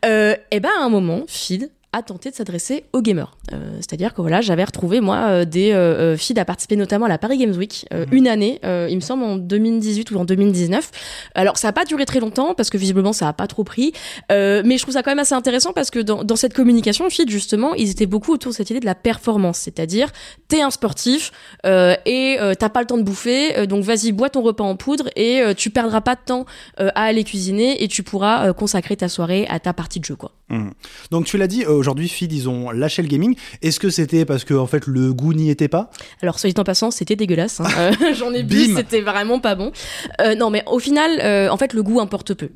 et ben, à un moment, Feed a tenté de s'adresser aux gamers. Euh, c'est-à-dire que voilà, j'avais retrouvé moi euh, des euh, filles à participer notamment à la Paris Games Week mhm. une année, il me semble en 2018 ou en 2019. Alors ça n'a pas duré très longtemps parce que visiblement ça n'a pas trop pris, mais je trouve ça quand même assez intéressant parce que dans, dans cette communication, Feed justement, ils étaient beaucoup autour de cette idée de la performance, c'est-à-dire t'es un sportif et t'as pas le temps de bouffer, donc vas-y bois ton repas en poudre et tu perdras pas de temps à aller cuisiner et tu pourras consacrer ta soirée à ta partie de jeu quoi. Mhm. Donc tu l'as dit aujourd'hui, Feed, ils ont lâché le gaming. Est-ce que c'était parce que en fait le goût n'y était pas? Alors, soit dit en passant, c'était dégueulasse. Hein. Euh, j'en ai bu, c'était vraiment pas bon. Euh, non, mais au final, euh, en fait, le goût importe peu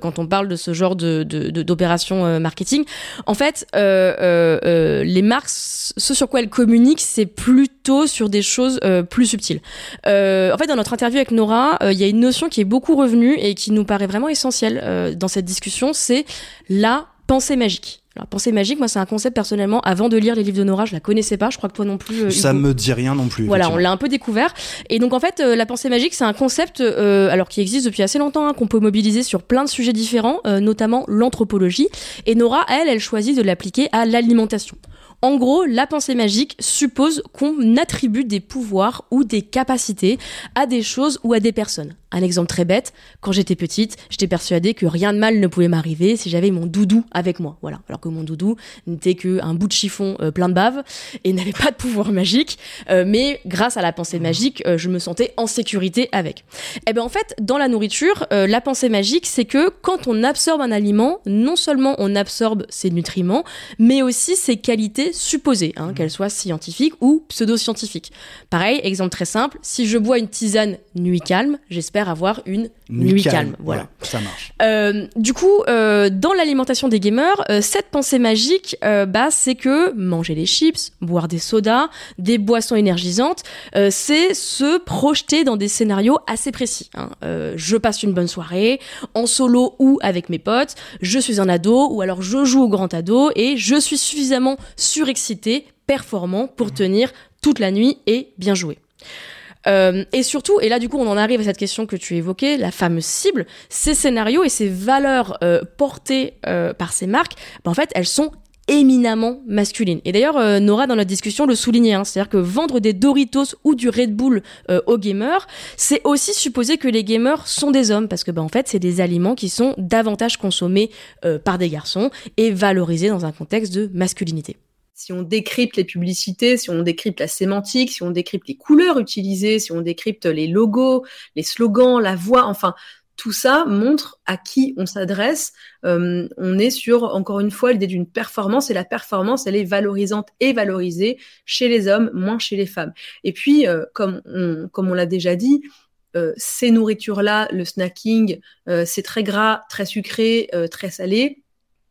quand on parle de ce genre de, d'opération marketing. En fait, les marques, ce sur quoi elles communiquent, c'est plutôt sur des choses plus subtiles. en fait, dans notre interview avec Nora, il y a une notion qui est beaucoup revenue et qui nous paraît vraiment essentielle dans cette discussion, c'est la pensée magique. La pensée magique, moi, c'est un concept personnellement. Avant de lire les livres de Nora, je la connaissais pas. Je crois que toi non plus. Euh, ça me dit rien non plus. Voilà, on l'a un peu découvert. Et donc en fait, euh, la pensée magique, c'est un concept, euh, alors qui existe depuis assez longtemps, hein, qu'on peut mobiliser sur plein de sujets différents, notamment l'anthropologie. Et Nora, elle, elle choisit de l'appliquer à l'alimentation. En gros, la pensée magique suppose qu'on attribue des pouvoirs ou des capacités à des choses ou à des personnes. Un exemple très bête, quand j'étais petite, j'étais persuadée que rien de mal ne pouvait m'arriver si j'avais mon doudou avec moi. Voilà. Alors que mon doudou n'était qu'un bout de chiffon euh, plein de bave et n'avait pas de pouvoir magique. Euh, mais grâce à la pensée magique, euh, je me sentais en sécurité avec. Et eh bien en fait, dans la nourriture, la pensée magique, c'est que quand on absorbe un aliment, non seulement on absorbe ses nutriments, mais aussi ses qualités supposée, hein, qu'elle soit scientifique ou pseudo-scientifique. Pareil, exemple très simple, si je bois une tisane nuit calme, j'espère avoir une nuit, calme. Voilà. ça marche. Euh, du coup, euh, dans l'alimentation des gamers, euh, cette pensée magique, bah, c'est que manger des chips, boire des sodas, des boissons énergisantes, c'est se projeter dans des scénarios assez précis. Hein. je passe une bonne soirée, en solo ou avec mes potes, je suis un ado ou alors je joue au grand ado et je suis suffisamment surexcité, performant pour tenir toute la nuit et bien jouer. Euh, et surtout, et là du coup on en arrive à cette question que tu évoquais, la fameuse cible, ces scénarios et ces valeurs euh, portées euh, par ces marques, ben, en fait elles sont éminemment masculine. Et d'ailleurs, euh, Nora, dans notre discussion, le soulignait, hein, c'est-à-dire que vendre des Doritos ou du Red Bull euh, aux gamers, c'est aussi supposer que les gamers sont des hommes, parce que bah, en fait, c'est des aliments qui sont davantage consommés euh, par des garçons et valorisés dans un contexte de masculinité si on décrypte les publicités, si on décrypte la sémantique, si on décrypte les couleurs utilisées, si on décrypte les logos, les slogans, la voix, enfin, tout ça montre à qui on s'adresse. Euh, on est sur, encore une fois, l'idée d'une performance et la performance, elle est valorisante et valorisée chez les hommes, moins chez les femmes. Et puis, euh, comme on, comme on l'a déjà dit, euh, ces nourritures-là, le snacking, c'est très gras, très sucré, très salé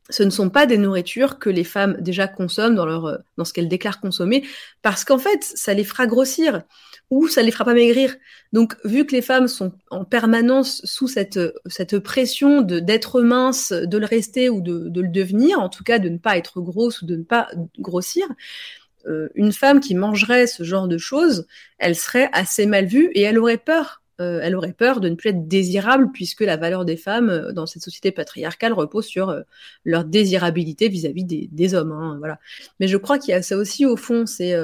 ce ne sont pas des nourritures que les femmes déjà consomment dans, leur, euh, dans ce qu'elles déclarent consommer, parce qu'en fait, ça les fera grossir ou ça les fera pas maigrir. Donc, vu que les femmes sont en permanence sous cette, cette pression d'être mince, de le rester ou de, de, le devenir, en tout cas de ne pas être grosse ou de ne pas grossir, euh, une femme qui mangerait ce genre de choses, elle serait assez mal vue et elle aurait peur euh, elle aurait peur de ne plus être désirable puisque la valeur des femmes euh, dans cette société patriarcale repose sur euh, leur désirabilité vis-à-vis des, hommes. Hein, voilà. Mais je crois qu'il y a ça aussi au fond, c'est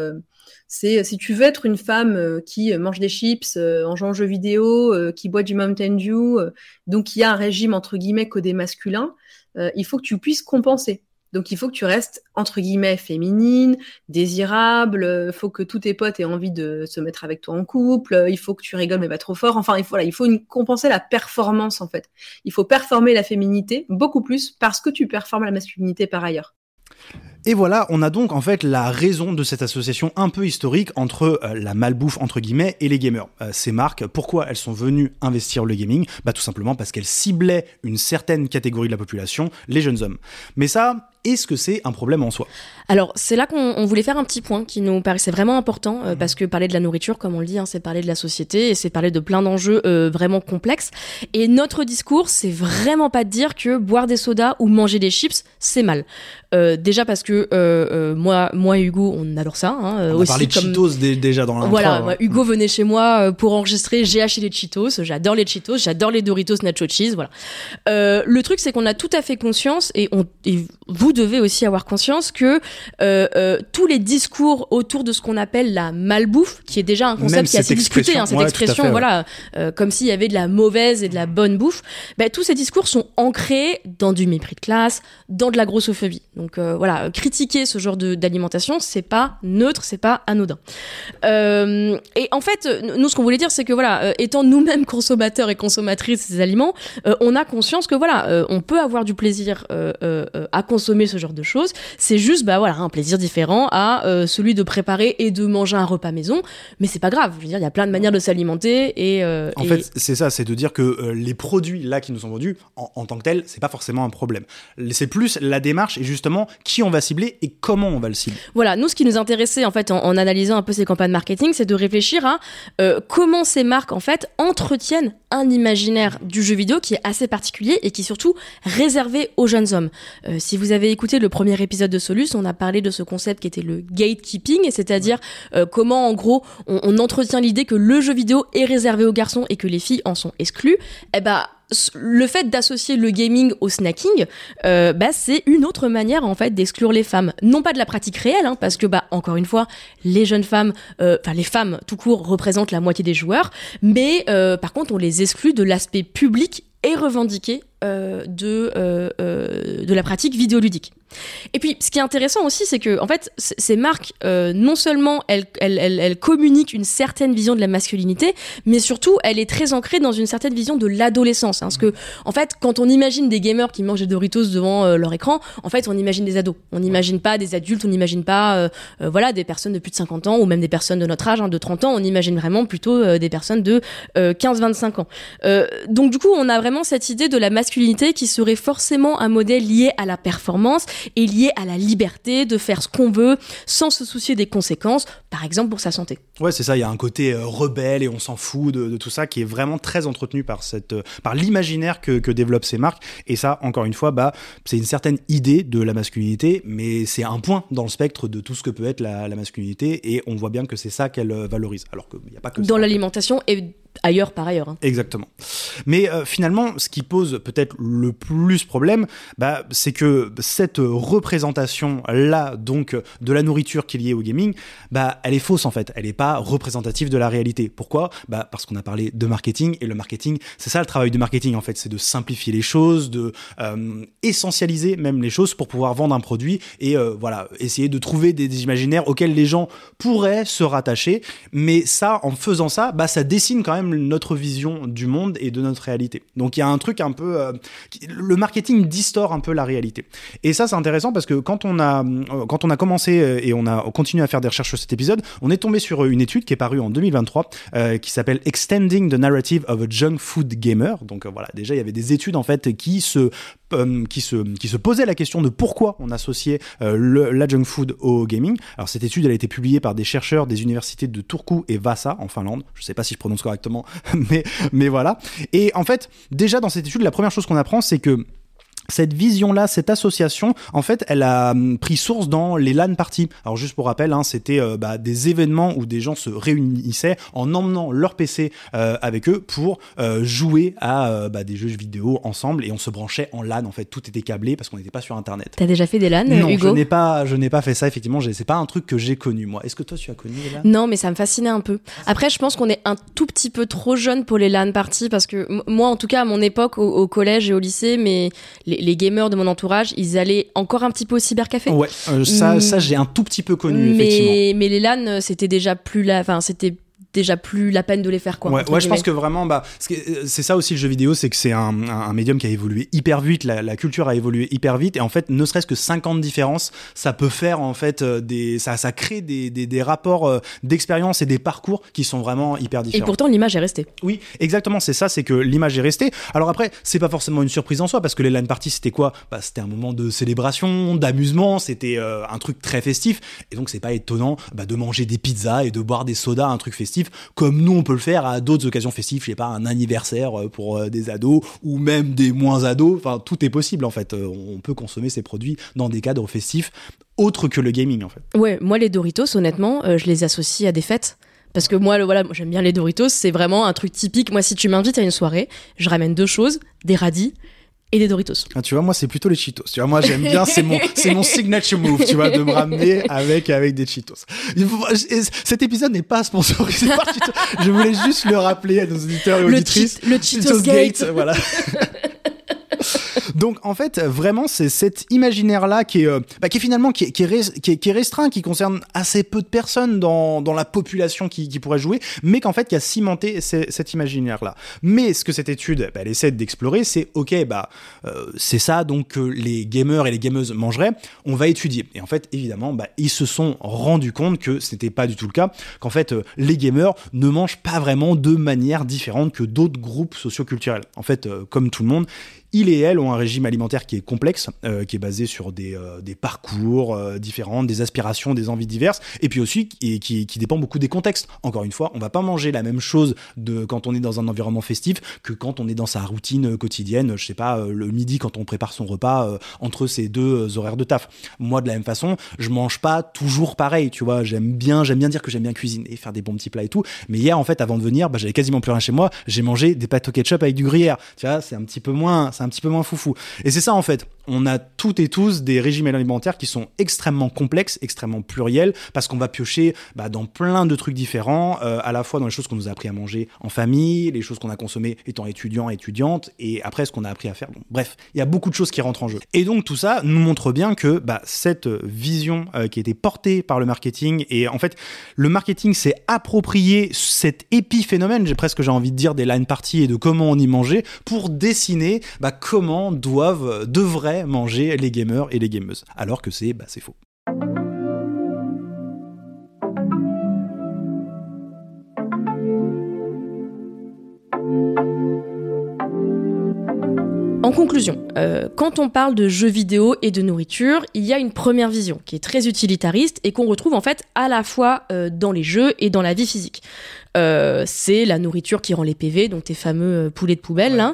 si tu veux être une femme qui mange des chips en jouant aux jeux vidéo, qui boit du Mountain Dew, donc qui a un régime entre guillemets codé masculin, il faut que tu puisses compenser. Donc il faut que tu restes entre guillemets féminine, désirable, il faut que tous tes potes aient envie de se mettre avec toi en couple, il faut que tu rigoles mais pas trop fort. Enfin, il faut, il faut compenser la performance en fait. Il faut performer la féminité beaucoup plus parce que tu performes la masculinité par ailleurs. Et voilà, on a donc en fait la raison de cette association un peu historique entre euh, la malbouffe entre guillemets et les gamers. Euh, ces marques, pourquoi elles sont venues investir le gaming? Bah tout simplement parce qu'elles ciblaient une certaine catégorie de la population, les jeunes hommes. Mais ça, est-ce que c'est un problème en soi? Alors, c'est là qu'on voulait faire un petit point qui nous paraissait vraiment important, euh, parce que parler de la nourriture, comme on le dit, hein, c'est parler de la société et c'est parler de plein d'enjeux euh, vraiment complexes. Et notre discours, c'est vraiment pas de dire que boire des sodas ou manger des chips, c'est mal. Euh, déjà parce que moi, moi et Hugo, on adore ça. Hein, on a parlé de Cheetos déjà dans l'intro. Voilà, hein. Hugo venait chez moi pour enregistrer, j'ai acheté les Cheetos, j'adore les Cheetos, j'adore les Doritos Nacho Cheese, voilà. le truc, c'est qu'on a tout à fait conscience et, on, et vous devez aussi avoir conscience que euh, euh, tous les discours autour de ce qu'on appelle la malbouffe, qui est déjà un concept qui est assez discuté, hein, cette expression, voilà, euh, comme s'il y avait de la mauvaise et de la bonne bouffe, ben, tous ces discours sont ancrés dans du mépris de classe, dans de la grossophobie. Donc voilà, critiquer ce genre d'alimentation, c'est pas neutre, c'est pas anodin. et en fait, nous, ce qu'on voulait dire, c'est que voilà, étant nous-mêmes consommateurs et consommatrices de ces aliments, on a conscience que voilà, on peut avoir du plaisir à consommer ce genre de choses. C'est juste, bah voilà, un plaisir différent à euh, celui de préparer et de manger un repas maison. Mais c'est pas grave. Je veux dire, il y a plein de manières de s'alimenter et. Euh, en fait, c'est ça, c'est de dire que euh, les produits là qui nous sont vendus en, tant que tels, c'est pas forcément un problème. C'est plus la démarche et justement qui on va cibler et comment on va le cibler. Voilà, nous ce qui nous intéressait en fait en, en analysant un peu ces campagnes marketing, c'est de réfléchir à comment ces marques en fait entretiennent un imaginaire du jeu vidéo qui est assez particulier et qui est surtout réservé aux jeunes hommes. si vous avez écouté le premier épisode de Solus, on a parlé de ce concept qui était le gatekeeping, c'est-à-dire euh, comment en gros on, entretient l'idée que le jeu vidéo est réservé aux garçons et que les filles en sont exclues. Eh ben le fait d'associer le gaming au snacking, euh, bah, c'est une autre manière en fait d'exclure les femmes. Non pas de la pratique réelle, hein, parce que bah encore une fois, les jeunes femmes, euh, enfin les femmes tout court représentent la moitié des joueurs, mais par contre on les exclut de l'aspect public et revendiqué euh, de, euh, euh, de la pratique vidéoludique. Et puis, ce qui est intéressant aussi, c'est que, en fait, ces marques, non seulement elles, communiquent une certaine vision de la masculinité, mais surtout, elle est très ancrée dans une certaine vision de l'adolescence. Hein, parce que, en fait, quand on imagine des gamers qui mangent des Doritos devant leur écran, en fait, on imagine des ados. On n'imagine pas des adultes, on n'imagine pas, voilà, des personnes de plus de 50 ans, ou même des personnes de notre âge, hein, de 30 ans. On imagine vraiment plutôt des personnes de 15-25 ans. donc, du coup, on a vraiment cette idée de la masculinité qui serait forcément un modèle lié à la performance et lié à la liberté de faire ce qu'on veut sans se soucier des conséquences, par exemple pour sa santé. Ouais, c'est ça, il y a un côté euh, rebelle et on s'en fout de, tout ça qui est vraiment très entretenu par, cette, euh, par l'imaginaire que, que, développent ces marques. Et ça, encore une fois, bah, c'est une certaine idée de la masculinité, mais c'est un point dans le spectre de tout ce que peut être la, masculinité et on voit bien que c'est ça qu'elle euh, valorise. Alors qu'il n'y a pas que Dans l'alimentation et ailleurs par ailleurs. hein. Exactement. Mais euh, finalement, ce qui pose peut-être le plus problème, bah, c'est que cette représentation-là, donc, de la nourriture qui est liée au gaming, bah, elle est fausse en fait. Elle n'est pas représentative de la réalité. Pourquoi? Bah, Parce qu'on a parlé de marketing, et le marketing, c'est ça le travail du marketing en fait, c'est de simplifier les choses, de euh, essentialiser même les choses pour pouvoir vendre un produit et euh, voilà, essayer de trouver des, des imaginaires auxquels les gens pourraient se rattacher. Mais ça, en faisant ça, bah, ça dessine quand même notre vision du monde et de notre réalité. Donc il y a un truc un peu... euh, le marketing distord un peu la réalité. Et ça, c'est intéressant parce que quand on a, euh, quand on a commencé euh, et on a continué à faire des recherches sur cet épisode, on est tombé sur une étude qui est parue en 2023 euh, qui s'appelle Extending the Narrative of a Junk Food Gamer. Donc voilà, déjà il y avait des études en fait qui se euh, qui se qui se posaient la question de pourquoi on associait euh, la junk food au gaming. Alors cette étude elle a été publiée par des chercheurs des universités de Turku et Vasa en Finlande. Je sais pas si je prononce correctement, mais mais voilà. Et en fait, déjà dans cette étude, la première chose qu'on apprend, c'est que cette vision-là, cette association, en fait, elle a hum, pris source dans les LAN parties. Alors juste pour rappel, hein, c'était euh, bah, des événements où des gens se réunissaient en emmenant leur PC euh, avec eux pour euh, jouer à bah, des jeux vidéo ensemble et on se branchait en LAN. En fait, tout était câblé parce qu'on n'était pas sur Internet. T'as déjà fait des LAN, non, je Hugo n'ai pas, je n'ai pas fait ça. Effectivement, c'est pas un truc que j'ai connu moi. Est-ce que toi tu as connu les LAN Non, mais ça me fascinait un peu. Après, je pense qu'on est un tout petit peu trop jeune pour les LAN parties parce que moi, en tout cas, à mon époque, au, au collège et au lycée, mais les, les gamers de mon entourage, ils allaient encore un petit peu au cybercafé. Ouais, euh, ça, Mm. ça j'ai un tout petit peu connu effectivement. mais, mais les LAN, euh, c'était déjà plus la, enfin, c'était déjà plus la peine de les faire, quoi. Ouais, ouais, je pense que vraiment, bah, euh, c'est ça aussi le jeu vidéo, c'est que c'est un, un, un médium qui a évolué hyper vite, la, la culture a évolué hyper vite, et en fait, ne serait-ce que 50 différences, ça peut faire en fait euh, des, ça, ça crée des, des, des rapports euh, d'expérience et des parcours qui sont vraiment hyper Et différents. pourtant, l'image est restée. Oui, exactement, c'est ça, c'est que l'image est restée. Alors après, c'est pas forcément une surprise en soi, parce que les LAN parties, c'était quoi? Bah, C'était un moment de célébration, d'amusement, c'était euh, un truc très festif, et donc c'est pas étonnant bah, de manger des pizzas et de boire des sodas, un truc festif, comme nous on peut le faire à d'autres occasions festives, je sais pas, un anniversaire euh, pour euh, des ados, ou même des moins ados, enfin tout est possible en fait, Euh, on peut consommer ces produits dans des cadres festifs autres que le gaming en fait. Ouais, moi, les Doritos, honnêtement, je les associe à des fêtes. Parce que moi, le, voilà, j'aime bien les Doritos, c'est vraiment un truc typique. Moi, si tu m'invites à une soirée, je ramène deux choses, des radis et des Doritos. Ah, tu vois, moi, c'est plutôt les Cheetos. Tu vois, moi, j'aime bien, c'est mon, c'est mon signature move, tu vois, de me ramener avec, avec des Cheetos. Cet épisode n'est pas sponsorisé par Cheetos. Je voulais juste le rappeler à nos auditeurs et Le, auditrices. cheat- le Cheetos Gate. voilà. Donc en fait, vraiment, c'est cet imaginaire-là qui est, qui est finalement qui est, restreint, qui concerne assez peu de personnes dans, la population qui, qui pourrait jouer, mais qu'en fait qui a cimenté ce- cet imaginaire-là. Mais ce que cette étude, bah, elle essaie d'explorer, c'est ok, bah euh, c'est ça donc que les gamers et les gameuses mangeraient. On va étudier. Et en fait, évidemment, bah, ils se sont rendus compte que ce n'était pas du tout le cas, qu'en fait euh, les gamers ne mangent pas vraiment de manière différente que d'autres groupes socioculturels. En fait, euh, comme tout le monde, ils et elles ont un régime alimentaire qui est complexe, euh, qui est basé sur des, euh, parcours euh, différents, des aspirations, des envies diverses, et puis aussi et qui, dépend beaucoup des contextes. Encore une fois, on va pas manger la même chose de quand on est dans un environnement festif que quand on est dans sa routine quotidienne. Je sais pas, le midi quand on prépare son repas entre ces deux horaires de taf. Moi, de la même façon, je mange pas toujours pareil. Tu vois, j'aime bien, bien dire que j'aime bien cuisiner, faire des bons petits plats et tout. Mais hier, en fait, avant de venir, bah, j'avais quasiment plus rien chez moi. J'ai mangé des pâtes au ketchup avec du gruyère. Tu vois, c'est un petit peu moins, un petit peu moins foufou. Et c'est ça en fait. On a toutes et tous des régimes alimentaires qui sont extrêmement complexes, extrêmement pluriels, parce qu'on va piocher bah, dans plein de trucs différents, euh, à la fois dans les choses qu'on nous a appris à manger en famille, les choses qu'on a consommées étant étudiant, étudiante, et après ce qu'on a appris à faire. Bref, il y a beaucoup de choses qui rentrent en jeu. Et donc tout ça nous montre bien que bah, cette vision euh, qui a été portée par le marketing, et en fait le marketing s'est approprié cet épiphénomène, j'ai presque j'ai envie de dire des line parties et de comment on y mangeait, pour dessiner bah, comment doivent, devraient manger les gamers et les gameuses. Alors que c'est bah, faux. En conclusion, euh, quand on parle de jeux vidéo et de nourriture, il y a une première vision qui est très utilitariste et qu'on retrouve en fait à la fois euh, dans les jeux et dans la vie physique. C'est la nourriture qui rend les PV, donc tes fameux poulets de poubelle, hein.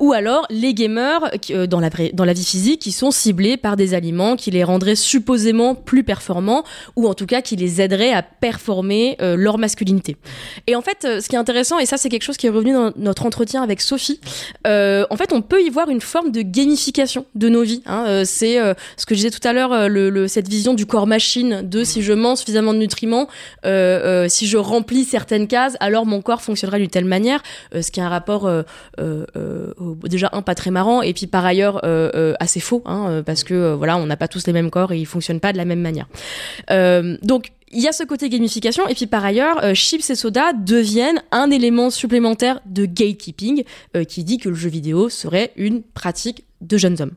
ou alors les gamers dans la dans la vie physique qui sont ciblés par des aliments qui les rendraient supposément plus performants ou en tout cas qui les aideraient à performer leur masculinité. Et en fait, ce qui est intéressant, et ça c'est quelque chose qui est revenu dans notre entretien avec Sophie, en fait on peut y voir une forme de gamification de nos vies. Hein. c'est ce que je disais tout à l'heure, le, cette vision du corps machine, de si je mange suffisamment de nutriments, euh, euh, si je remplis certaines cases, alors mon corps fonctionnera d'une telle manière, euh, ce qui est un rapport déjà un pas très marrant et puis par ailleurs assez faux, hein, parce que voilà, on n'a pas tous les mêmes corps et ils fonctionnent pas de la même manière. donc il y a ce côté gamification et puis par ailleurs, chips et soda deviennent un élément supplémentaire de gatekeeping qui dit que le jeu vidéo serait une pratique de jeunes hommes.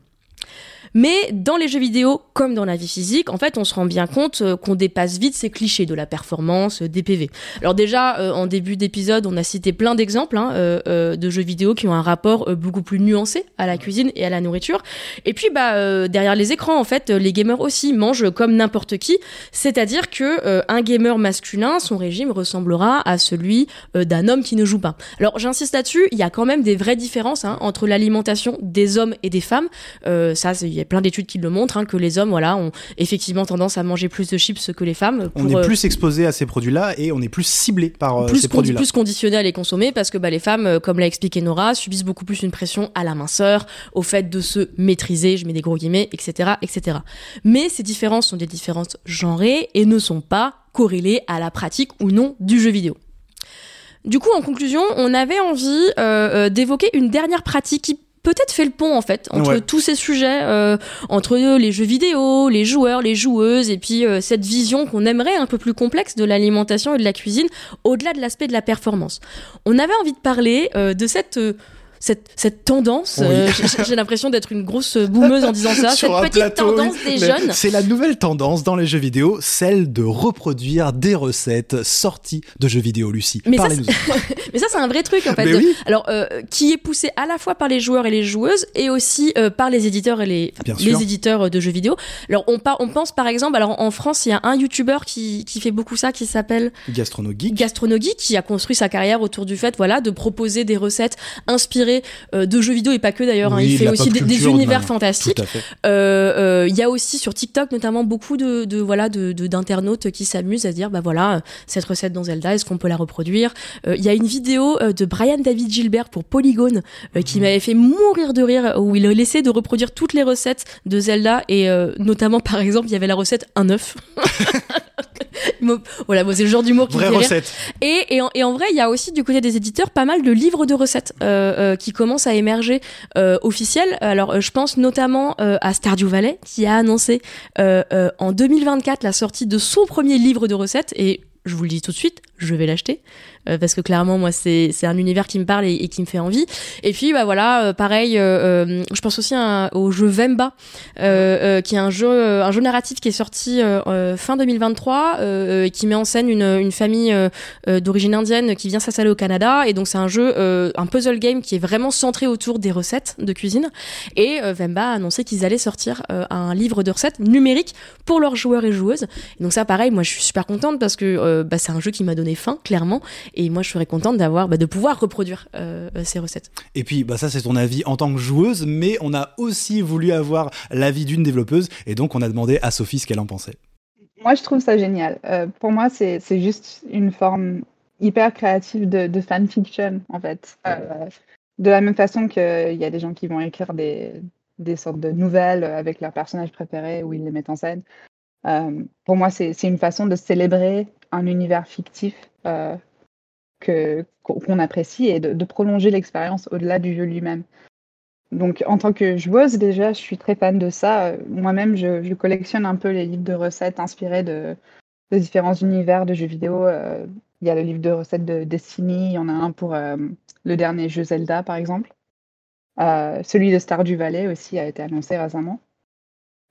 Mais dans les jeux vidéo, comme dans la vie physique, en fait, on se rend bien compte euh, qu'on dépasse vite ces clichés de la performance, euh, des PV. Alors déjà, euh, en début d'épisode, on a cité plein d'exemples hein, de jeux vidéo qui ont un rapport beaucoup plus nuancé à la cuisine et à la nourriture. Et puis, bah, derrière les écrans, en fait, les gamers aussi mangent comme n'importe qui. C'est-à-dire que un gamer masculin, son régime ressemblera à celui d'un homme qui ne joue pas. Alors, j'insiste là-dessus, il y a quand même des vraies différences hein, entre l'alimentation des hommes et des femmes. ça, il y a plein d'études qui le montrent, hein, que les hommes voilà, ont effectivement tendance à manger plus de chips que les femmes. on est euh, plus exposé à ces produits-là et on est plus ciblé par euh, ces produits-là. Plus conditionné à les consommer parce que bah, les femmes, euh, comme l'a expliqué Nora, subissent beaucoup plus une pression à la minceur, au fait de se maîtriser, je mets des gros guillemets, etc. etc. Mais ces différences sont des différences genrées et ne sont pas corrélées à la pratique ou non du jeu vidéo. Du coup, en conclusion, on avait envie d'évoquer une dernière pratique qui peut-être fait le pont en fait entre tous ces sujets, euh, entre les jeux vidéo, les joueurs, les joueuses, et puis euh, cette vision qu'on aimerait un peu plus complexe de l'alimentation et de la cuisine, au-delà de l'aspect de la performance. On avait envie de parler euh, de cette cette, tendance. Euh, j'ai l'impression d'être une grosse boumeuse en disant ça. cette petite tendance des jeunes. C'est la nouvelle tendance dans les jeux vidéo, celle de reproduire des recettes sorties de jeux vidéo, Lucie. Mais ça, mais ça, c'est un vrai truc en fait. Alors, euh, qui est poussé à la fois par les joueurs et les joueuses, et aussi euh, par les éditeurs et les, les éditeurs de jeux vidéo. Alors, on, on pense par exemple, alors en France, il y a un YouTuber qui, qui fait beaucoup ça, qui s'appelle Gastronogeek. Gastronogeek, qui a construit sa carrière autour du fait, voilà, de proposer des recettes inspirées euh, de jeux vidéo et pas que d'ailleurs. Hein. il fait aussi des, univers fantastiques. Euh, euh, il y a aussi sur TikTok notamment beaucoup de, de voilà de d'internautes qui s'amusent à dire bah voilà cette recette dans Zelda est-ce qu'on peut la reproduire? Il y a une vidéo de Brian David Gilbert pour Polygon qui mhm. m'avait fait mourir de rire où il a laissé de reproduire toutes les recettes de Zelda et notamment par exemple il y avait la recette un œuf. voilà, c'est le genre d'humour qui Vraie recette. Et, et, en, et, en, vrai, il y a aussi du côté des éditeurs pas mal de livres de recettes euh, euh, qui commencent à émerger euh, officiels. Alors, je pense notamment à Stardew Valley qui a annoncé en 2024 la sortie de son premier livre de recettes et je vous le dis tout de suite, je vais l'acheter. Euh, parce que clairement moi c'est c'est un univers qui me parle et, qui me fait envie. Et puis bah voilà, euh, pareil, euh, je pense aussi au jeu Vemba, qui est un jeu un jeu narratif qui est sorti fin 2023, qui met en scène une, une famille d'origine indienne qui vient s'installer au Canada. Et donc c'est un jeu, un puzzle game qui est vraiment centré autour des recettes de cuisine. Et Vemba a annoncé qu'ils allaient sortir un livre de recettes numérique pour leurs joueurs et joueuses. Et donc ça pareil, moi je suis super contente parce que bah, c'est un jeu qui m'a donné faim clairement et moi, je serais contente d'avoir, bah, de pouvoir reproduire euh, ces recettes. Et puis, bah, ça, c'est ton avis en tant que joueuse, mais on a aussi voulu avoir l'avis d'une développeuse, et donc on a demandé à Sophie ce qu'elle en pensait. Moi, je trouve ça génial. Euh, pour moi, c'est juste une forme hyper créative de, de fanfiction, en fait. Euh, de la même façon qu'il y a des gens qui vont écrire des, des sortes de nouvelles avec leurs personnages préférés où ils les mettent en scène. Pour moi, c'est une façon de célébrer un univers fictif qu'on apprécie et de, prolonger l'expérience au-delà du jeu lui-même. Donc, en tant que joueuse, déjà, je suis très fan de ça. Moi-même, je, collectionne un peu les livres de recettes inspirés de, différents univers de jeux vidéo. Euh, il y a le livre de recettes de Destiny, il y en a un pour euh, le dernier jeu Zelda, par exemple. Euh, celui de Star du Valais aussi a été annoncé récemment.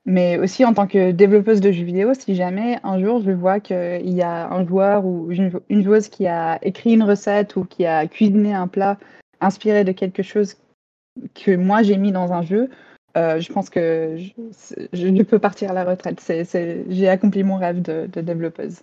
Mais aussi en tant que développeuse de jeux vidéo, si jamais un jour je vois qu'il y a un joueur ou une joueuse qui a écrit une recette ou qui a cuisiné un plat inspiré de quelque chose que moi j'ai mis dans un jeu, euh, je pense que je, peux partir à la retraite. J'ai accompli mon rêve de, de développeuse.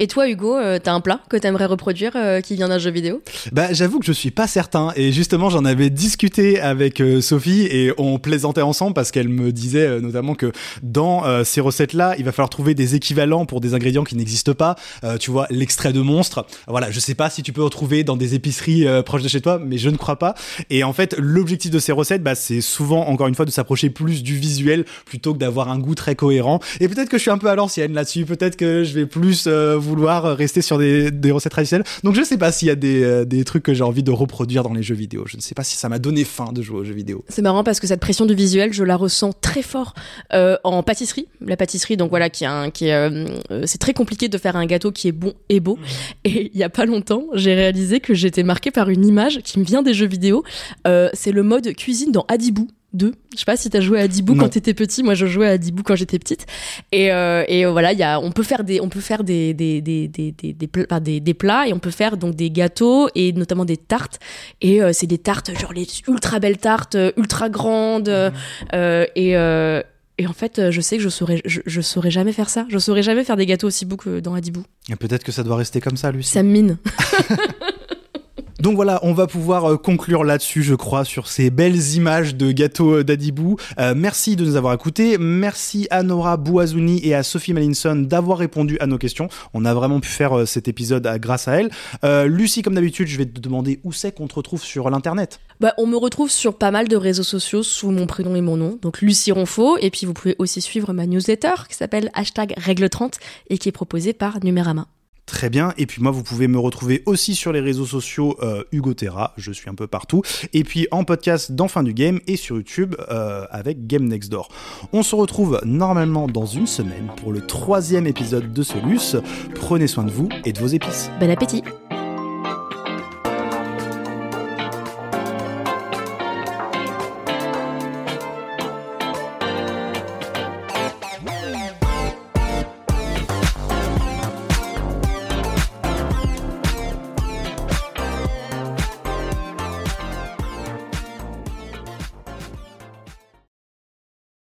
Et toi, Hugo, euh, t'as un plat que t'aimerais reproduire euh, qui vient d'un jeu vidéo? Bah, j'avoue que je suis pas certain. Et justement, j'en avais discuté avec euh, Sophie et on plaisantait ensemble parce qu'elle me disait notamment que dans ces recettes-là, il va falloir trouver des équivalents pour des ingrédients qui n'existent pas. tu vois, l'extrait de monstre. Voilà, je sais pas si tu peux retrouver dans des épiceries proches de chez toi, mais je ne crois pas. Et en fait, l'objectif de ces recettes, bah, c'est souvent, encore une fois, de s'approcher plus du visuel plutôt que d'avoir un goût très cohérent. Et peut-être que je suis un peu à l'ancienne là-dessus. Peut-être que je vais plus vouloir rester sur des, recettes traditionnelles. Donc je ne sais pas s'il y a euh, des, trucs que j'ai envie de reproduire dans les jeux vidéo. Je ne sais pas si ça m'a donné faim de jouer aux jeux vidéo. C'est marrant parce que cette pression du visuel, je la ressens très fort euh, en pâtisserie. La pâtisserie, donc voilà, qui, a qui est, euh, c'est très compliqué de faire un gâteau qui est bon et beau. Et il y a pas longtemps, j'ai réalisé que j'étais marquée par une image qui me vient des jeux vidéo. c'est le mode cuisine dans Adibou. 2. Je sais pas si t'as joué à Dibou quand t'étais petit. Moi, je jouais à Dibou quand j'étais petite. Et, euh, et euh, voilà, y a, on peut faire des, on peut faire des des, des, des, des, des, des, plats et on peut faire donc des gâteaux et notamment des tartes. Et euh, c'est des tartes, genre les ultra belles tartes, ultra grandes. Et, et en fait, je sais que je saurais, je, je, saurais jamais faire ça. Je saurais jamais faire des gâteaux aussi beaux que dans Adibou. Peut-être que ça doit rester comme ça, Lucie. Ça me mine. Donc voilà, on va pouvoir euh, conclure là-dessus, je crois, sur ces belles images de gâteaux euh, d'Adibou. Euh, merci de nous avoir écoutés. Merci à Nora Bouazouni et à Sophie Malinson d'avoir répondu à nos questions. On a vraiment pu faire cet épisode grâce à elles. Lucie, comme d'habitude, je vais te demander où c'est qu'on te retrouve sur l'internet. Bah, on me retrouve sur pas mal de réseaux sociaux sous mon prénom et mon nom, donc Lucie Ronfaux. Et puis vous pouvez aussi suivre ma newsletter qui s'appelle hashtag règle 30 et qui est proposée par Numérama. Très bien. Et puis moi, vous pouvez me retrouver aussi sur les réseaux sociaux euh, Hugo Terra. Je suis un peu partout. Et puis en podcast dans Fin du Game et sur YouTube euh, avec Game Next Door. On se retrouve normalement dans une semaine pour le troisième épisode de Solus. Prenez soin de vous et de vos épices. Bon appétit